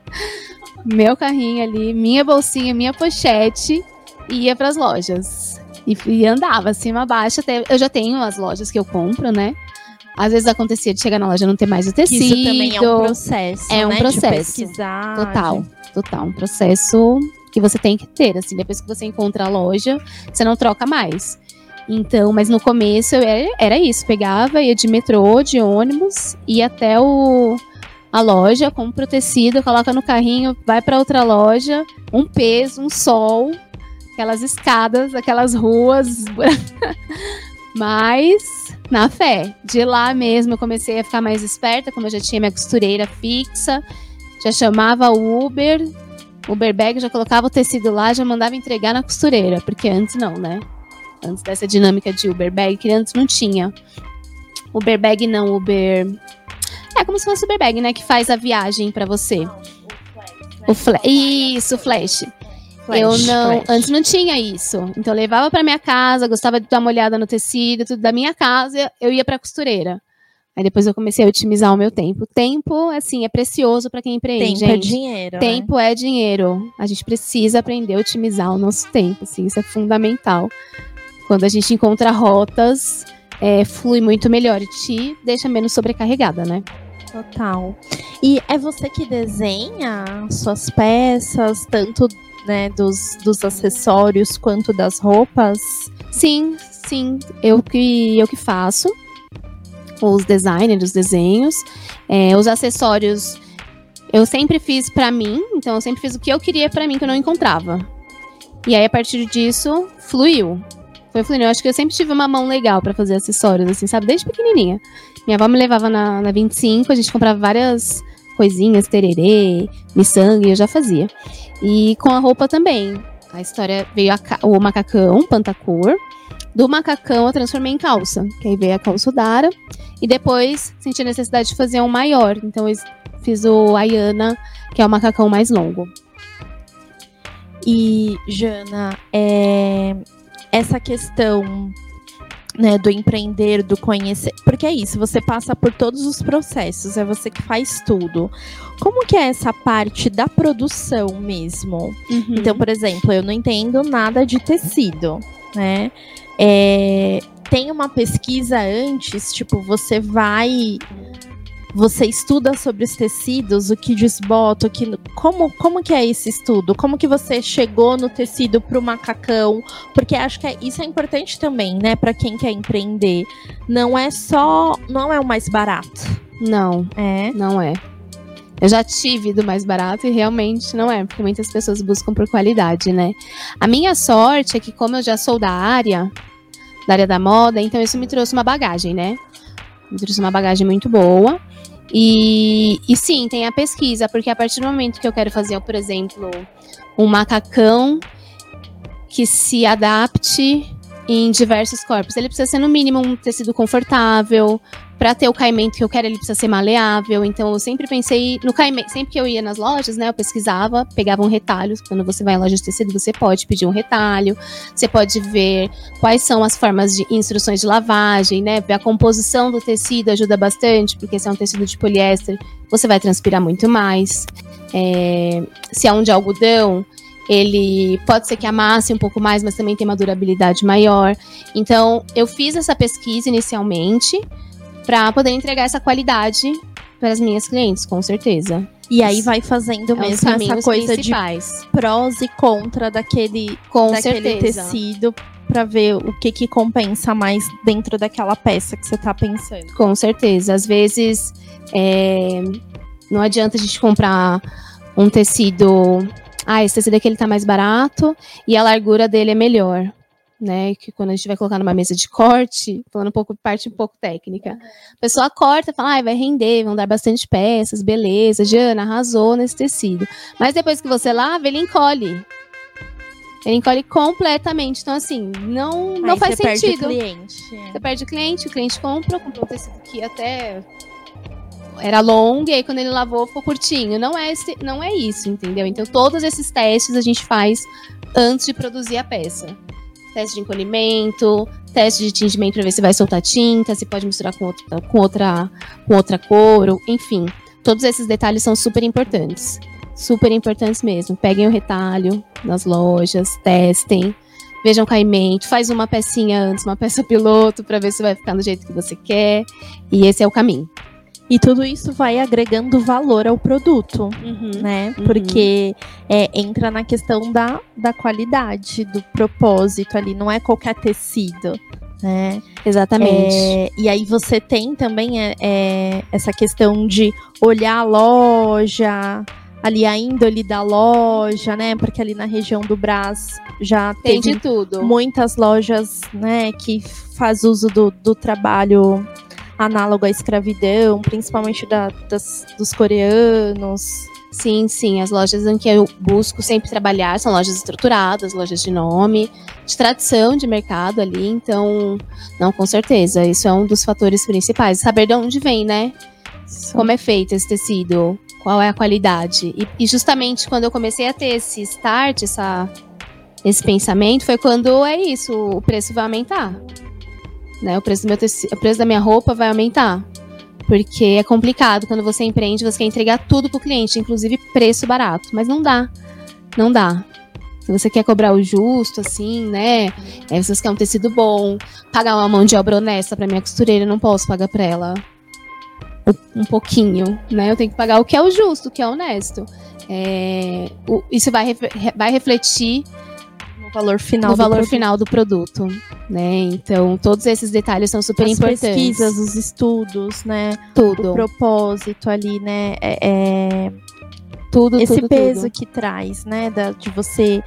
Speaker 2: meu carrinho ali, minha bolsinha, minha pochete, e ia para as lojas. E, e andava acima abaixo até. Eu já tenho as lojas que eu compro, né? Às vezes acontecia de chegar na loja e não ter mais o tecido. Isso
Speaker 1: também é um processo.
Speaker 2: É um
Speaker 1: né?
Speaker 2: processo.
Speaker 1: De pesquisar.
Speaker 2: Total, total. Um processo que você tem que ter, assim, depois que você encontra a loja, você não troca mais. Então, mas no começo era, era isso, pegava, ia de metrô, de ônibus, ia até o, a loja, compra o tecido, coloca no carrinho, vai para outra loja, um peso, um sol, aquelas escadas, aquelas ruas. Mas, na fé, de lá mesmo eu comecei a ficar mais esperta, como eu já tinha minha costureira fixa, já chamava Uber, o Uberbag já colocava o tecido lá, já mandava entregar na costureira, porque antes não, né? Antes dessa dinâmica de Uberbag, que antes não tinha. Uberbag não, Uber. É como se fosse o Uberbag, né? Que faz a viagem para você. O flash. Isso, flash. Flash, eu não, flash. antes não tinha isso. Então eu levava para minha casa, gostava de dar uma olhada no tecido, tudo da minha casa, eu ia para costureira. Aí depois eu comecei a otimizar o meu tempo. Tempo, assim, é precioso para quem empreende.
Speaker 1: Tempo
Speaker 2: é
Speaker 1: gente. é dinheiro.
Speaker 2: Tempo
Speaker 1: né?
Speaker 2: é dinheiro. A gente precisa aprender a otimizar o nosso tempo, assim, isso é fundamental. Quando a gente encontra rotas, é, flui muito melhor e te deixa menos sobrecarregada, né?
Speaker 1: Total. E é você que desenha suas peças, tanto né, dos, dos acessórios quanto das roupas?
Speaker 2: Sim, sim. Eu que, eu que faço. Os designers, os desenhos. É, os acessórios eu sempre fiz para mim, então eu sempre fiz o que eu queria para mim que eu não encontrava. E aí a partir disso fluiu. Foi fluindo. Eu acho que eu sempre tive uma mão legal para fazer acessórios, assim, sabe? Desde pequenininha. Minha avó me levava na, na 25, a gente comprava várias coisinhas, tererê, miçangue, eu já fazia. E com a roupa também. A história veio a, o macacão, pantacor. Do macacão eu transformei em calça, que aí veio a calça Dara. E depois senti a necessidade de fazer um maior. Então eu fiz o Ayana, que é o macacão mais longo.
Speaker 1: E, Jana, é, essa questão né, do empreender, do conhecer. Porque é isso, você passa por todos os processos, é você que faz tudo. Como que é essa parte da produção mesmo? Uhum. Então, por exemplo, eu não entendo nada de tecido, né? É, tem uma pesquisa antes, tipo, você vai você estuda sobre os tecidos, o que desbota, o que como como que é esse estudo? Como que você chegou no tecido para o macacão? Porque acho que é, isso é importante também, né, para quem quer empreender. Não é só, não é o mais barato.
Speaker 2: Não, é, não é. Eu já tive do mais barato e realmente não é, porque muitas pessoas buscam por qualidade, né? A minha sorte é que como eu já sou da área, da área da moda, então isso me trouxe uma bagagem, né? Me trouxe uma bagagem muito boa. E, e sim, tem a pesquisa, porque a partir do momento que eu quero fazer, por exemplo, um macacão que se adapte em diversos corpos. Ele precisa ser, no mínimo, um tecido confortável. Para ter o caimento que eu quero, ele precisa ser maleável. Então, eu sempre pensei no caimento. Sempre que eu ia nas lojas, né, eu pesquisava, pegava um retalho. Quando você vai em loja de tecido, você pode pedir um retalho. Você pode ver quais são as formas de instruções de lavagem, né? A composição do tecido ajuda bastante, porque se é um tecido de poliéster, você vai transpirar muito mais. É, se é um de algodão, ele pode ser que amasse um pouco mais, mas também tem uma durabilidade maior. Então, eu fiz essa pesquisa inicialmente para poder entregar essa qualidade para as minhas clientes, com certeza.
Speaker 1: E aí vai fazendo é mesmo essa coisa principais. de prós e contra daquele, com daquele certeza. tecido para ver o que, que compensa mais dentro daquela peça que você está pensando.
Speaker 2: Com certeza. Às vezes é, não adianta a gente comprar um tecido ah, esse tecido aqui ele tá mais barato e a largura dele é melhor. Né, que quando a gente vai colocar numa mesa de corte, falando um pouco, parte um pouco técnica, a pessoa corta, fala, ah, vai render, vão dar bastante peças, beleza, Diana arrasou nesse tecido. Mas depois que você lava, ele encolhe. Ele encolhe completamente. Então, assim, não, não faz você sentido.
Speaker 1: Perde o cliente.
Speaker 2: Você perde o cliente, o cliente compra, comprou um tecido que até era longo e aí quando ele lavou ficou curtinho. Não é, esse, não é isso, entendeu? Então todos esses testes a gente faz antes de produzir a peça. Teste de encolhimento, teste de tingimento para ver se vai soltar tinta, se pode misturar com outra, com outra, com outra cor, enfim. Todos esses detalhes são super importantes. Super importantes mesmo. Peguem o retalho nas lojas, testem, vejam caimento, faz uma pecinha antes, uma peça piloto, para ver se vai ficar do jeito que você quer. E esse é o caminho.
Speaker 1: E tudo isso vai agregando valor ao produto, uhum, né? Uhum. Porque é, entra na questão da, da qualidade, do propósito ali, não é qualquer tecido. Né?
Speaker 2: Exatamente.
Speaker 1: É, e aí você tem também é, é, essa questão de olhar a loja, ali a índole da loja, né? Porque ali na região do Brás já
Speaker 2: tem de tudo.
Speaker 1: muitas lojas, né, que faz uso do, do trabalho análogo à escravidão, principalmente da, das, dos coreanos.
Speaker 2: Sim, sim. As lojas em que eu busco sempre trabalhar são lojas estruturadas, lojas de nome, de tradição de mercado ali. Então, não, com certeza. Isso é um dos fatores principais. Saber de onde vem, né? Sim. Como é feito esse tecido, qual é a qualidade. E, e, justamente quando eu comecei a ter esse start, essa, esse pensamento, foi quando é isso, o preço vai aumentar né? O preço, do meu tecido, o preço da minha roupa vai aumentar. Porque é complicado quando você empreende, você quer entregar tudo pro cliente, inclusive preço barato. Mas não dá. Não dá. Se você quer cobrar o justo, assim, né? É, você quer um tecido bom, pagar uma mão de obra honesta pra minha costureira, eu não posso pagar pra ela um pouquinho, né? Eu tenho que pagar o que é o justo, o que é honesto. É, o, isso vai, vai refletir
Speaker 1: valor final,
Speaker 2: do, valor produto. final do produto, né? Então, todos esses detalhes são super
Speaker 1: As
Speaker 2: importantes.
Speaker 1: As pesquisas, os estudos, né?
Speaker 2: Tudo.
Speaker 1: O propósito ali, né? É, é...
Speaker 2: Tudo,
Speaker 1: Esse
Speaker 2: tudo,
Speaker 1: peso
Speaker 2: tudo.
Speaker 1: que traz, né? Da, de você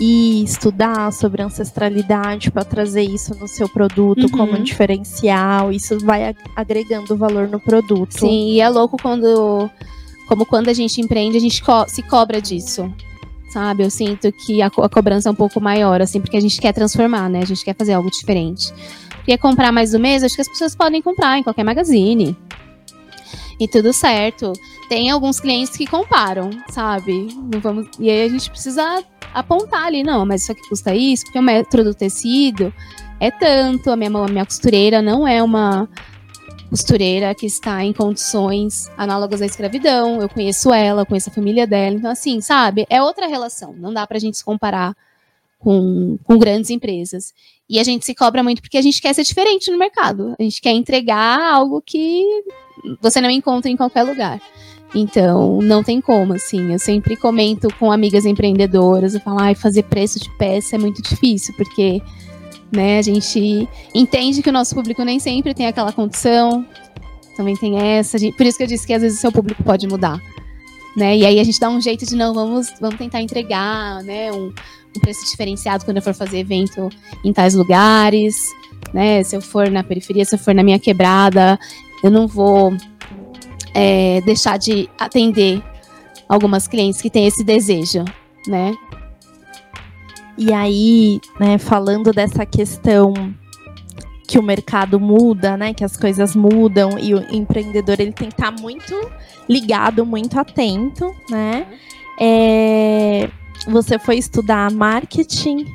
Speaker 1: ir estudar sobre ancestralidade para trazer isso no seu produto
Speaker 2: Uhum.
Speaker 1: como um diferencial, isso vai ag- agregando valor no produto.
Speaker 2: Sim, e é louco quando. Como quando a gente empreende, a gente co- se cobra disso. Sabe? Eu sinto que a, co- a cobrança é um pouco maior, assim, porque a gente quer transformar, né? A gente quer fazer algo diferente. Quer comprar mais do mês? Acho que as pessoas podem comprar em qualquer magazine. E tudo certo. Tem alguns clientes que comparam, sabe? Não vamos... E aí a gente precisa apontar ali, não, mas isso aqui custa isso, porque o metro do tecido é tanto, a minha, a minha costureira não é uma costureira que está em condições análogas à escravidão. Eu conheço ela, conheço a família dela. Então, assim, sabe? É outra relação. Não dá pra gente se comparar com, com grandes empresas. E a gente se cobra muito porque a gente quer ser diferente no mercado. A gente quer entregar algo que você não encontra em qualquer lugar. Então, não tem como, assim. Eu sempre comento com amigas empreendedoras, eu falo, ai, fazer preço de peça é muito difícil, porque né, a gente entende que o nosso público nem sempre tem aquela condição. Também tem essa. Por isso que eu disse que às vezes o seu público pode mudar. Né? E aí a gente dá um jeito de não, vamos, vamos tentar entregar, né? Um, um preço diferenciado quando eu for fazer evento em tais lugares, né? Se eu for na periferia, se eu for na minha quebrada, eu não vou é, deixar de atender algumas clientes que têm esse desejo, né?
Speaker 1: E aí, né, falando dessa questão que o mercado muda, né, que as coisas mudam e o empreendedor ele tem que estar muito ligado, muito atento, né? É, você foi estudar marketing,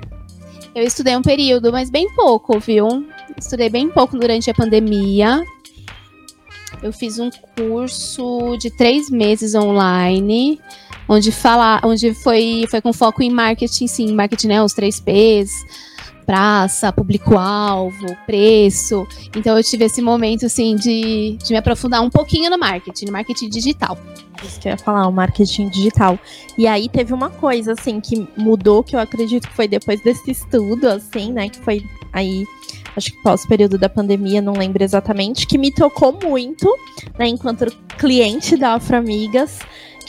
Speaker 2: Eu estudei um período, mas bem pouco, viu? Estudei bem pouco durante a pandemia. Eu fiz um curso de três meses online, onde fala, onde foi, foi com foco em marketing, sim, marketing, né? Os três P's, praça, público-alvo, preço. Então eu tive esse momento assim de, de me aprofundar um pouquinho no marketing, no marketing digital.
Speaker 1: isso que eu ia falar, o marketing digital. E aí teve uma coisa assim que mudou, que eu acredito que foi depois desse estudo, assim, né, que foi aí acho que pós período da pandemia, não lembro exatamente, que me tocou muito, né, enquanto cliente da Afro Amigas,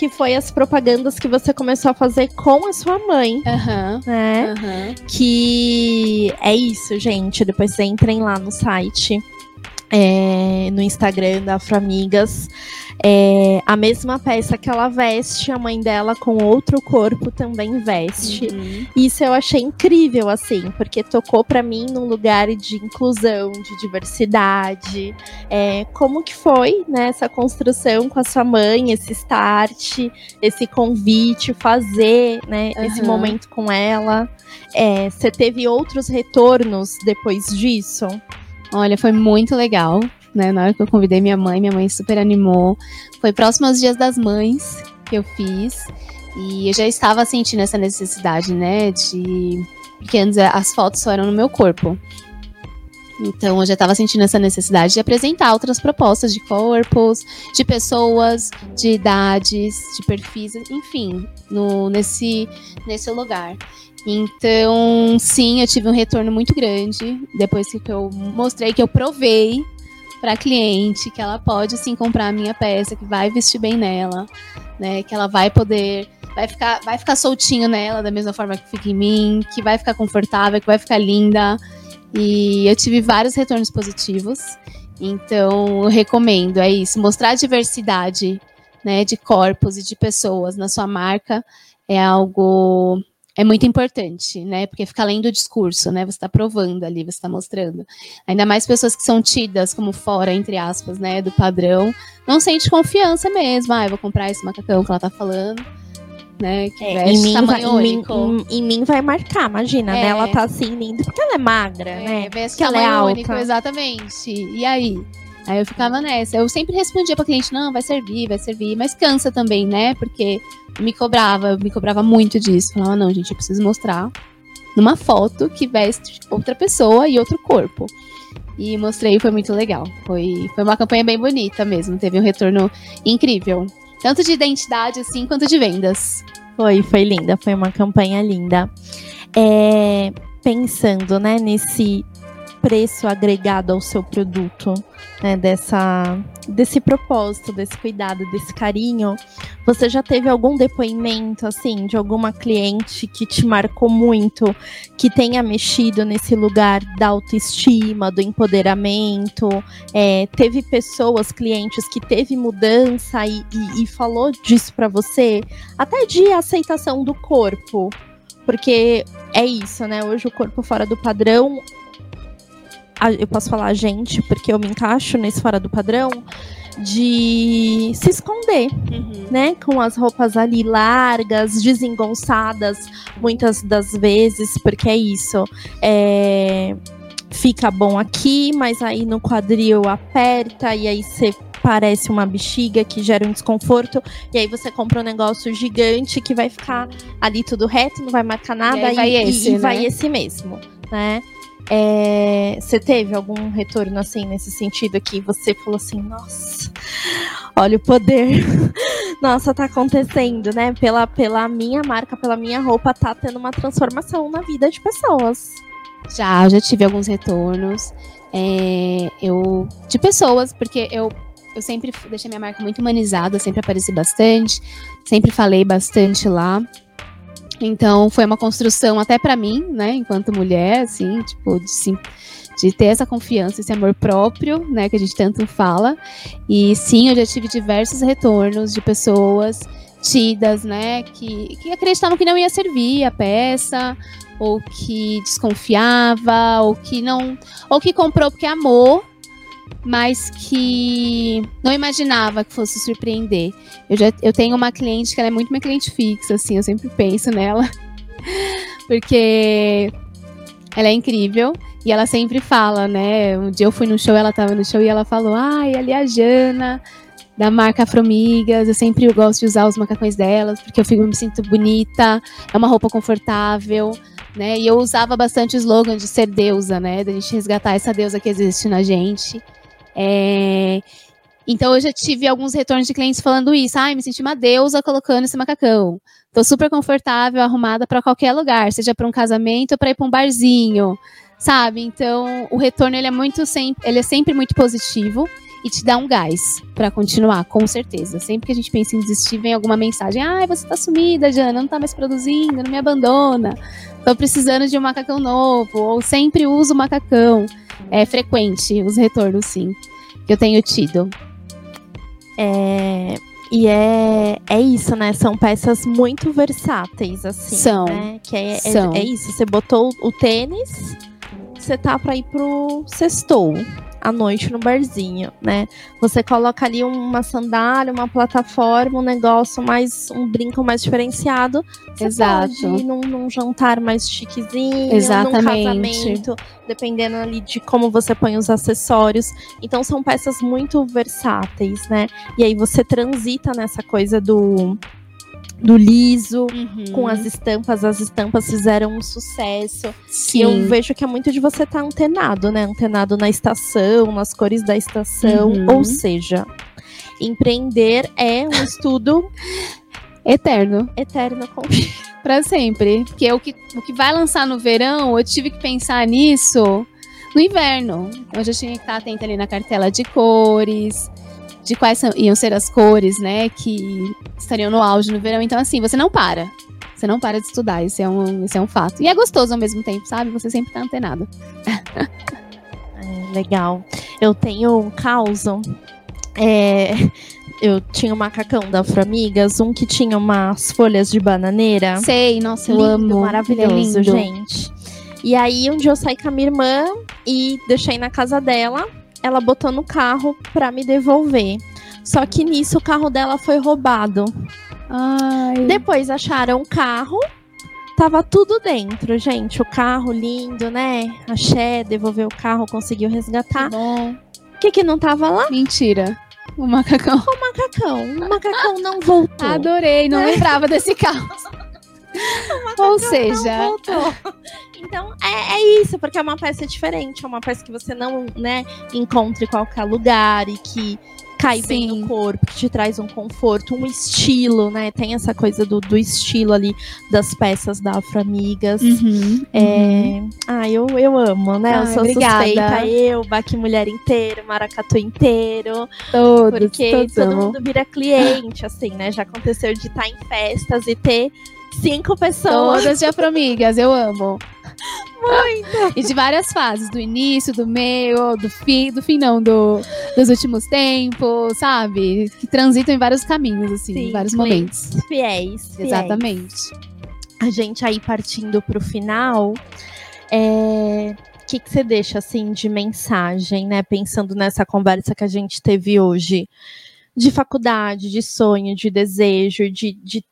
Speaker 1: que foi as propagandas que você começou a fazer com a sua mãe,
Speaker 2: Aham.
Speaker 1: né?
Speaker 2: Aham.
Speaker 1: Que é isso, gente. Depois vocês entrem lá no site, é, no Instagram da Afro Amigas. É, a mesma peça que ela veste, a mãe dela com outro corpo também veste.
Speaker 2: Uhum.
Speaker 1: Isso eu achei incrível, assim, porque tocou pra mim num lugar de inclusão, de diversidade. É, como que foi, né, essa construção com a sua mãe, esse start, esse convite, fazer, né, esse
Speaker 2: Aham.
Speaker 1: momento com ela. É, Você teve outros retornos depois disso?
Speaker 2: Olha, foi muito legal, né? Na hora que eu convidei minha mãe, minha mãe super animou. Foi próximo aos Dias das Mães que eu fiz. E eu já estava sentindo essa necessidade, né? De. Porque antes as fotos só eram no meu corpo. Então eu já estava sentindo essa necessidade de apresentar outras propostas de corpos, de pessoas, de idades, de perfis, enfim, no, nesse, nesse lugar. Então, sim, eu tive um retorno muito grande depois que eu mostrei que eu provei para cliente que ela pode sim comprar a minha peça, que vai vestir bem nela, né? Que ela vai poder, vai ficar, vai ficar soltinho nela da mesma forma que fica em mim, que vai ficar confortável, que vai ficar linda. E eu tive vários retornos positivos. Então, eu recomendo, é isso, mostrar a diversidade, né, de corpos e de pessoas na sua marca é algo é muito importante, né? Porque fica além do discurso, né? Você está provando ali, você está mostrando. Ainda mais pessoas que são tidas como fora, entre aspas, né? Do padrão, não sente confiança mesmo. Ah, eu vou comprar esse macacão que ela tá falando, né? Que
Speaker 1: É, em, mim vai,
Speaker 2: tamanho
Speaker 1: em, mim,
Speaker 2: único.
Speaker 1: em- em mim vai marcar, imagina,
Speaker 2: É.
Speaker 1: né? Ela tá assim linda porque ela é magra, né?
Speaker 2: É, veste
Speaker 1: Porque ela é alta.
Speaker 2: único, exatamente. E aí? Aí eu ficava nessa. Eu sempre respondia pra cliente, não, vai servir, vai servir. Mas cansa também, né? Porque me cobrava, eu me cobrava muito disso. Falava, não, gente, eu preciso mostrar numa foto que veste outra pessoa e outro corpo. e mostrei, foi muito legal. Foi, foi uma campanha bem bonita mesmo, teve um retorno incrível. Tanto de identidade, assim, quanto de vendas.
Speaker 1: Foi, foi linda, foi uma campanha linda. É, pensando, né, nesse preço agregado ao seu produto, né, dessa, desse propósito, desse cuidado, desse carinho, você já teve algum depoimento, assim, de alguma cliente que te marcou muito, que tenha mexido nesse lugar da autoestima, do empoderamento? É, teve pessoas, clientes, que teve mudança e, e, e falou disso para você? Até de aceitação do corpo, porque é isso, né? Hoje o corpo fora do padrão eu posso falar a gente, porque eu me encaixo nesse fora do padrão, de se esconder, uhum. né? Com as roupas ali largas, desengonçadas, muitas das vezes, porque é isso. É, fica bom aqui, mas aí no quadril aperta e aí você parece uma bexiga que gera um desconforto. E aí você compra um negócio gigante que vai ficar ali tudo reto, não vai marcar nada
Speaker 2: e, vai,
Speaker 1: e,
Speaker 2: esse,
Speaker 1: e
Speaker 2: né?
Speaker 1: vai esse mesmo, né? É, você teve algum retorno assim nesse sentido aqui? Você falou assim, nossa, olha o poder. nossa, tá acontecendo, né? Pela, pela minha marca, pela minha roupa, tá tendo uma transformação na vida de pessoas.
Speaker 2: Já, já tive alguns retornos. É, eu de pessoas, porque eu eu sempre deixei minha marca muito humanizada, sempre apareci bastante, sempre falei bastante lá. Então foi uma construção até para mim, né, enquanto mulher, assim, tipo, de, sim, de ter essa confiança, esse amor próprio, né, que a gente tanto fala. E sim, eu já tive diversos retornos de pessoas tidas, né, que, que acreditavam que não ia servir a peça, ou que desconfiava, ou que não, ou que comprou porque amou, mas que não imaginava que fosse surpreender. Eu, já, eu tenho uma cliente que ela é muito minha cliente fixa, assim, eu sempre penso nela, porque ela é incrível e ela sempre fala, né? Um dia eu fui no show, ela tava no show e ela falou: ai, ali é a Jana, da marca Afromigas, eu sempre gosto de usar os macacões delas, porque eu fico, me sinto bonita, é uma roupa confortável, né? E eu usava bastante o slogan de ser deusa, né? Da gente resgatar essa deusa que existe na gente. É... Então eu já tive alguns retornos de clientes falando isso. Ai, me senti uma deusa colocando esse macacão. Tô super confortável, arrumada para qualquer lugar, seja para um casamento ou para ir para um barzinho, sabe? Então o retorno ele é muito sempre, ele é sempre muito positivo e te dá um gás para continuar, com certeza. Sempre que a gente pensa em desistir, vem alguma mensagem: "Ai, você tá sumida, Jana, não tá mais produzindo, não me abandona. Tô precisando de um macacão novo", ou sempre uso macacão é frequente os retornos, sim, que eu tenho tido.
Speaker 1: É, e é, é isso, né? São peças muito versáteis, assim.
Speaker 2: São.
Speaker 1: Né? Que é, é São. É, é, isso. Você botou o tênis, você tá pra ir pro sextou à noite no barzinho, né? Você coloca ali uma sandália, uma plataforma, um negócio mais, um brinco mais diferenciado. Você
Speaker 2: Exato.
Speaker 1: pode ir num, num, jantar mais chiquezinho,
Speaker 2: Exatamente.
Speaker 1: num casamento, dependendo ali de como você põe os acessórios. Então são peças muito versáteis, né? E aí você transita nessa coisa do do liso, uhum. com as estampas. As estampas fizeram um sucesso. Sim. E eu vejo que é muito de você estar tá antenado, né? Antenado na estação, nas cores da estação. Uhum. Ou seja, empreender é um estudo
Speaker 2: eterno.
Speaker 1: Eterno com
Speaker 2: para sempre. Porque o que, o que vai lançar no verão, eu tive que pensar nisso no inverno. Eu já tinha que estar atenta ali na cartela de cores, de quais são, iam ser as cores, né, que estariam no auge no verão. Então, assim, você não para. Você não para de estudar, isso é um, isso é um fato. E é gostoso ao mesmo tempo, sabe? Você sempre tá antenado.
Speaker 1: é, legal. Eu tenho um caos. É, eu tinha um macacão da Aframigas, um que tinha umas folhas de bananeira.
Speaker 2: Sei, nossa, eu
Speaker 1: lindo,
Speaker 2: amo.
Speaker 1: Maravilhoso, é gente. E aí, um dia eu saí com a minha irmã e deixei na casa dela ela botou no carro para me devolver. Só que nisso o carro dela foi roubado.
Speaker 2: Ai.
Speaker 1: Depois acharam o carro, tava tudo dentro, gente. O carro lindo, né? Axé, devolveu o carro, conseguiu resgatar.
Speaker 2: O
Speaker 1: que que não tava lá?
Speaker 2: Mentira. O macacão.
Speaker 1: O macacão. O macacão não voltou.
Speaker 2: Adorei, não é. lembrava desse carro. Ou seja,
Speaker 1: voltou. Então, é, é isso, porque é uma peça diferente, é uma peça que você não, né, encontra em qualquer lugar e que cai bem
Speaker 2: Sim.
Speaker 1: no corpo, que te traz um conforto, um estilo, né? Tem essa coisa do, do estilo ali das peças da Afro Amigas.
Speaker 2: Uhum,
Speaker 1: É... Ah, eu, eu amo, né? eu
Speaker 2: Ai,
Speaker 1: sou
Speaker 2: obrigada.
Speaker 1: suspeita, eu, Baque Mulher inteiro, Maracatu inteiro,
Speaker 2: todos,
Speaker 1: porque todo mundo vira cliente, assim, né? Já aconteceu de estar em festas e ter cinco pessoas.
Speaker 2: Todas de afromigas, eu amo. Muito! E de várias fases, do início, do meio, do fim, do fim não, do, dos últimos tempos, sabe? Que transitam em vários caminhos, assim,
Speaker 1: Sim,
Speaker 2: em vários
Speaker 1: clientes
Speaker 2: momentos.
Speaker 1: Fiéis, fiéis.
Speaker 2: Exatamente.
Speaker 1: A gente aí partindo pro final, é... o que, que você deixa assim de mensagem, né? Pensando nessa conversa que a gente teve hoje, de faculdade, de sonho, de desejo, de, de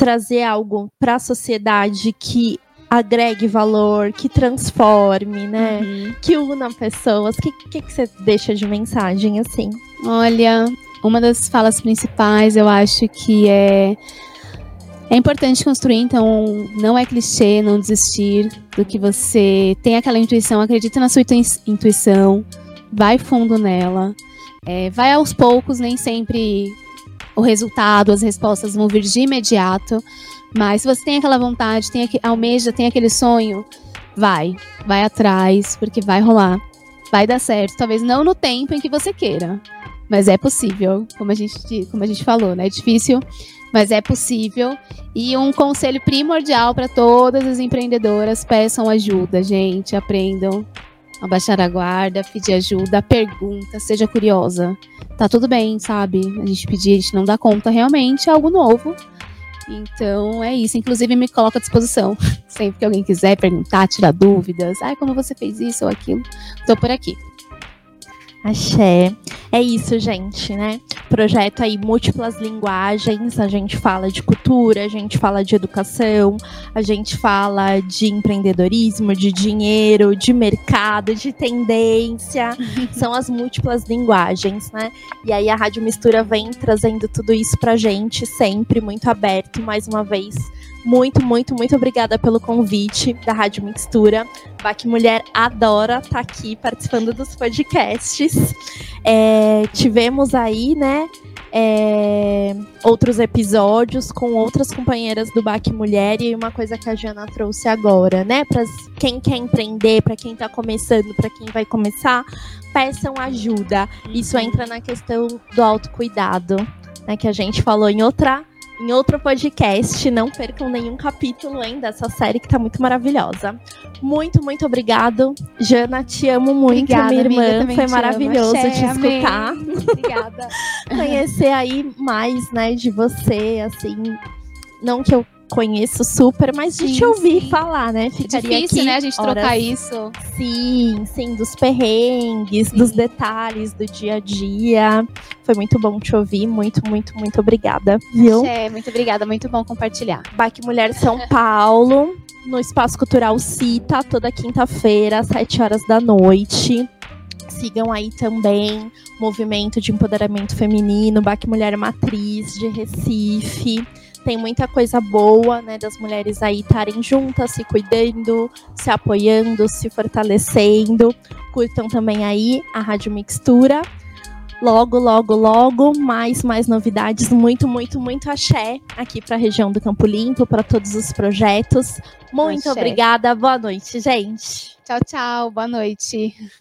Speaker 1: trazer algo para a sociedade que agregue valor, que transforme, né?
Speaker 2: Uhum.
Speaker 1: Que una pessoas. O que, que, que você deixa de mensagem assim?
Speaker 2: Olha, uma das falas principais eu acho que é é importante construir, então não é clichê não desistir do que você tem aquela intuição, acredita na sua intui- intuição, vai fundo nela, é, vai aos poucos, nem sempre o resultado, as respostas vão vir de imediato, mas se você tem aquela vontade, tem aquele, almeja, tem aquele sonho, vai, vai atrás, porque vai rolar, vai dar certo, talvez não no tempo em que você queira, mas é possível, como a gente, como a gente falou, né? É difícil, mas é possível. E um conselho primordial para todas as empreendedoras: peçam ajuda, gente. Aprendam a baixar a guarda, pedir ajuda, pergunta, seja curiosa. Tá tudo bem, sabe? A gente pedir, a gente não dá conta realmente, é algo novo. Então é isso. Inclusive, me coloca à disposição. Sempre que alguém quiser perguntar, tirar dúvidas. Ai, como você fez isso ou aquilo? Tô por aqui.
Speaker 1: Axé. É isso, gente, né? Projeto aí múltiplas linguagens. A gente fala de cultura, a gente fala de educação, a gente fala de empreendedorismo, de dinheiro, de mercado, de tendência. São as múltiplas linguagens, né? E aí a Rádio Mistura vem trazendo tudo isso pra gente, sempre muito aberto. Mais uma vez, muito, muito, muito obrigada pelo convite da Rádio Mistura. Baque Mulher adora estar aqui participando dos podcasts. É, tivemos aí, né, é, outros episódios com outras companheiras do Baque Mulher e uma coisa que a Jana trouxe agora, né, para quem quer empreender, para quem está começando, para quem vai começar, peçam ajuda. Isso entra na questão do autocuidado, né, que a gente falou em outra em outro podcast. Não percam nenhum capítulo hein, dessa série que tá muito maravilhosa. Muito, muito obrigado. Jana, te amo muito,
Speaker 2: Obrigada,
Speaker 1: minha
Speaker 2: amiga,
Speaker 1: irmã.
Speaker 2: também
Speaker 1: Foi
Speaker 2: amo.
Speaker 1: maravilhoso te escutar.
Speaker 2: Obrigada.
Speaker 1: Conhecer aí mais, né, de você, assim. Não que eu conheço super, mas de te ouvir
Speaker 2: sim.
Speaker 1: falar, né?
Speaker 2: É
Speaker 1: Ficaria
Speaker 2: difícil,
Speaker 1: aqui
Speaker 2: né, a gente trocar
Speaker 1: horas.
Speaker 2: isso.
Speaker 1: Sim, sim, dos perrengues,
Speaker 2: Sim.
Speaker 1: dos detalhes do dia a dia. Foi muito bom te ouvir. Muito, muito, muito obrigada, viu?
Speaker 2: É, muito obrigada, muito bom compartilhar.
Speaker 1: Baque Mulher São Paulo, no Espaço Cultural Cita, toda quinta-feira, às 7 horas da noite. Sigam aí também Movimento de Empoderamento Feminino, Baque Mulher Matriz de Recife. Tem muita coisa boa, né, das mulheres aí estarem juntas, se cuidando, se apoiando, se fortalecendo. Curtam também aí a Rádio Mixtura. Logo, logo, logo, mais, mais novidades. Muito, muito, muito axé aqui para a região do Campo Limpo, para todos os projetos. Muito
Speaker 2: Axé.
Speaker 1: obrigada. Boa noite, gente.
Speaker 2: Tchau, tchau. Boa noite.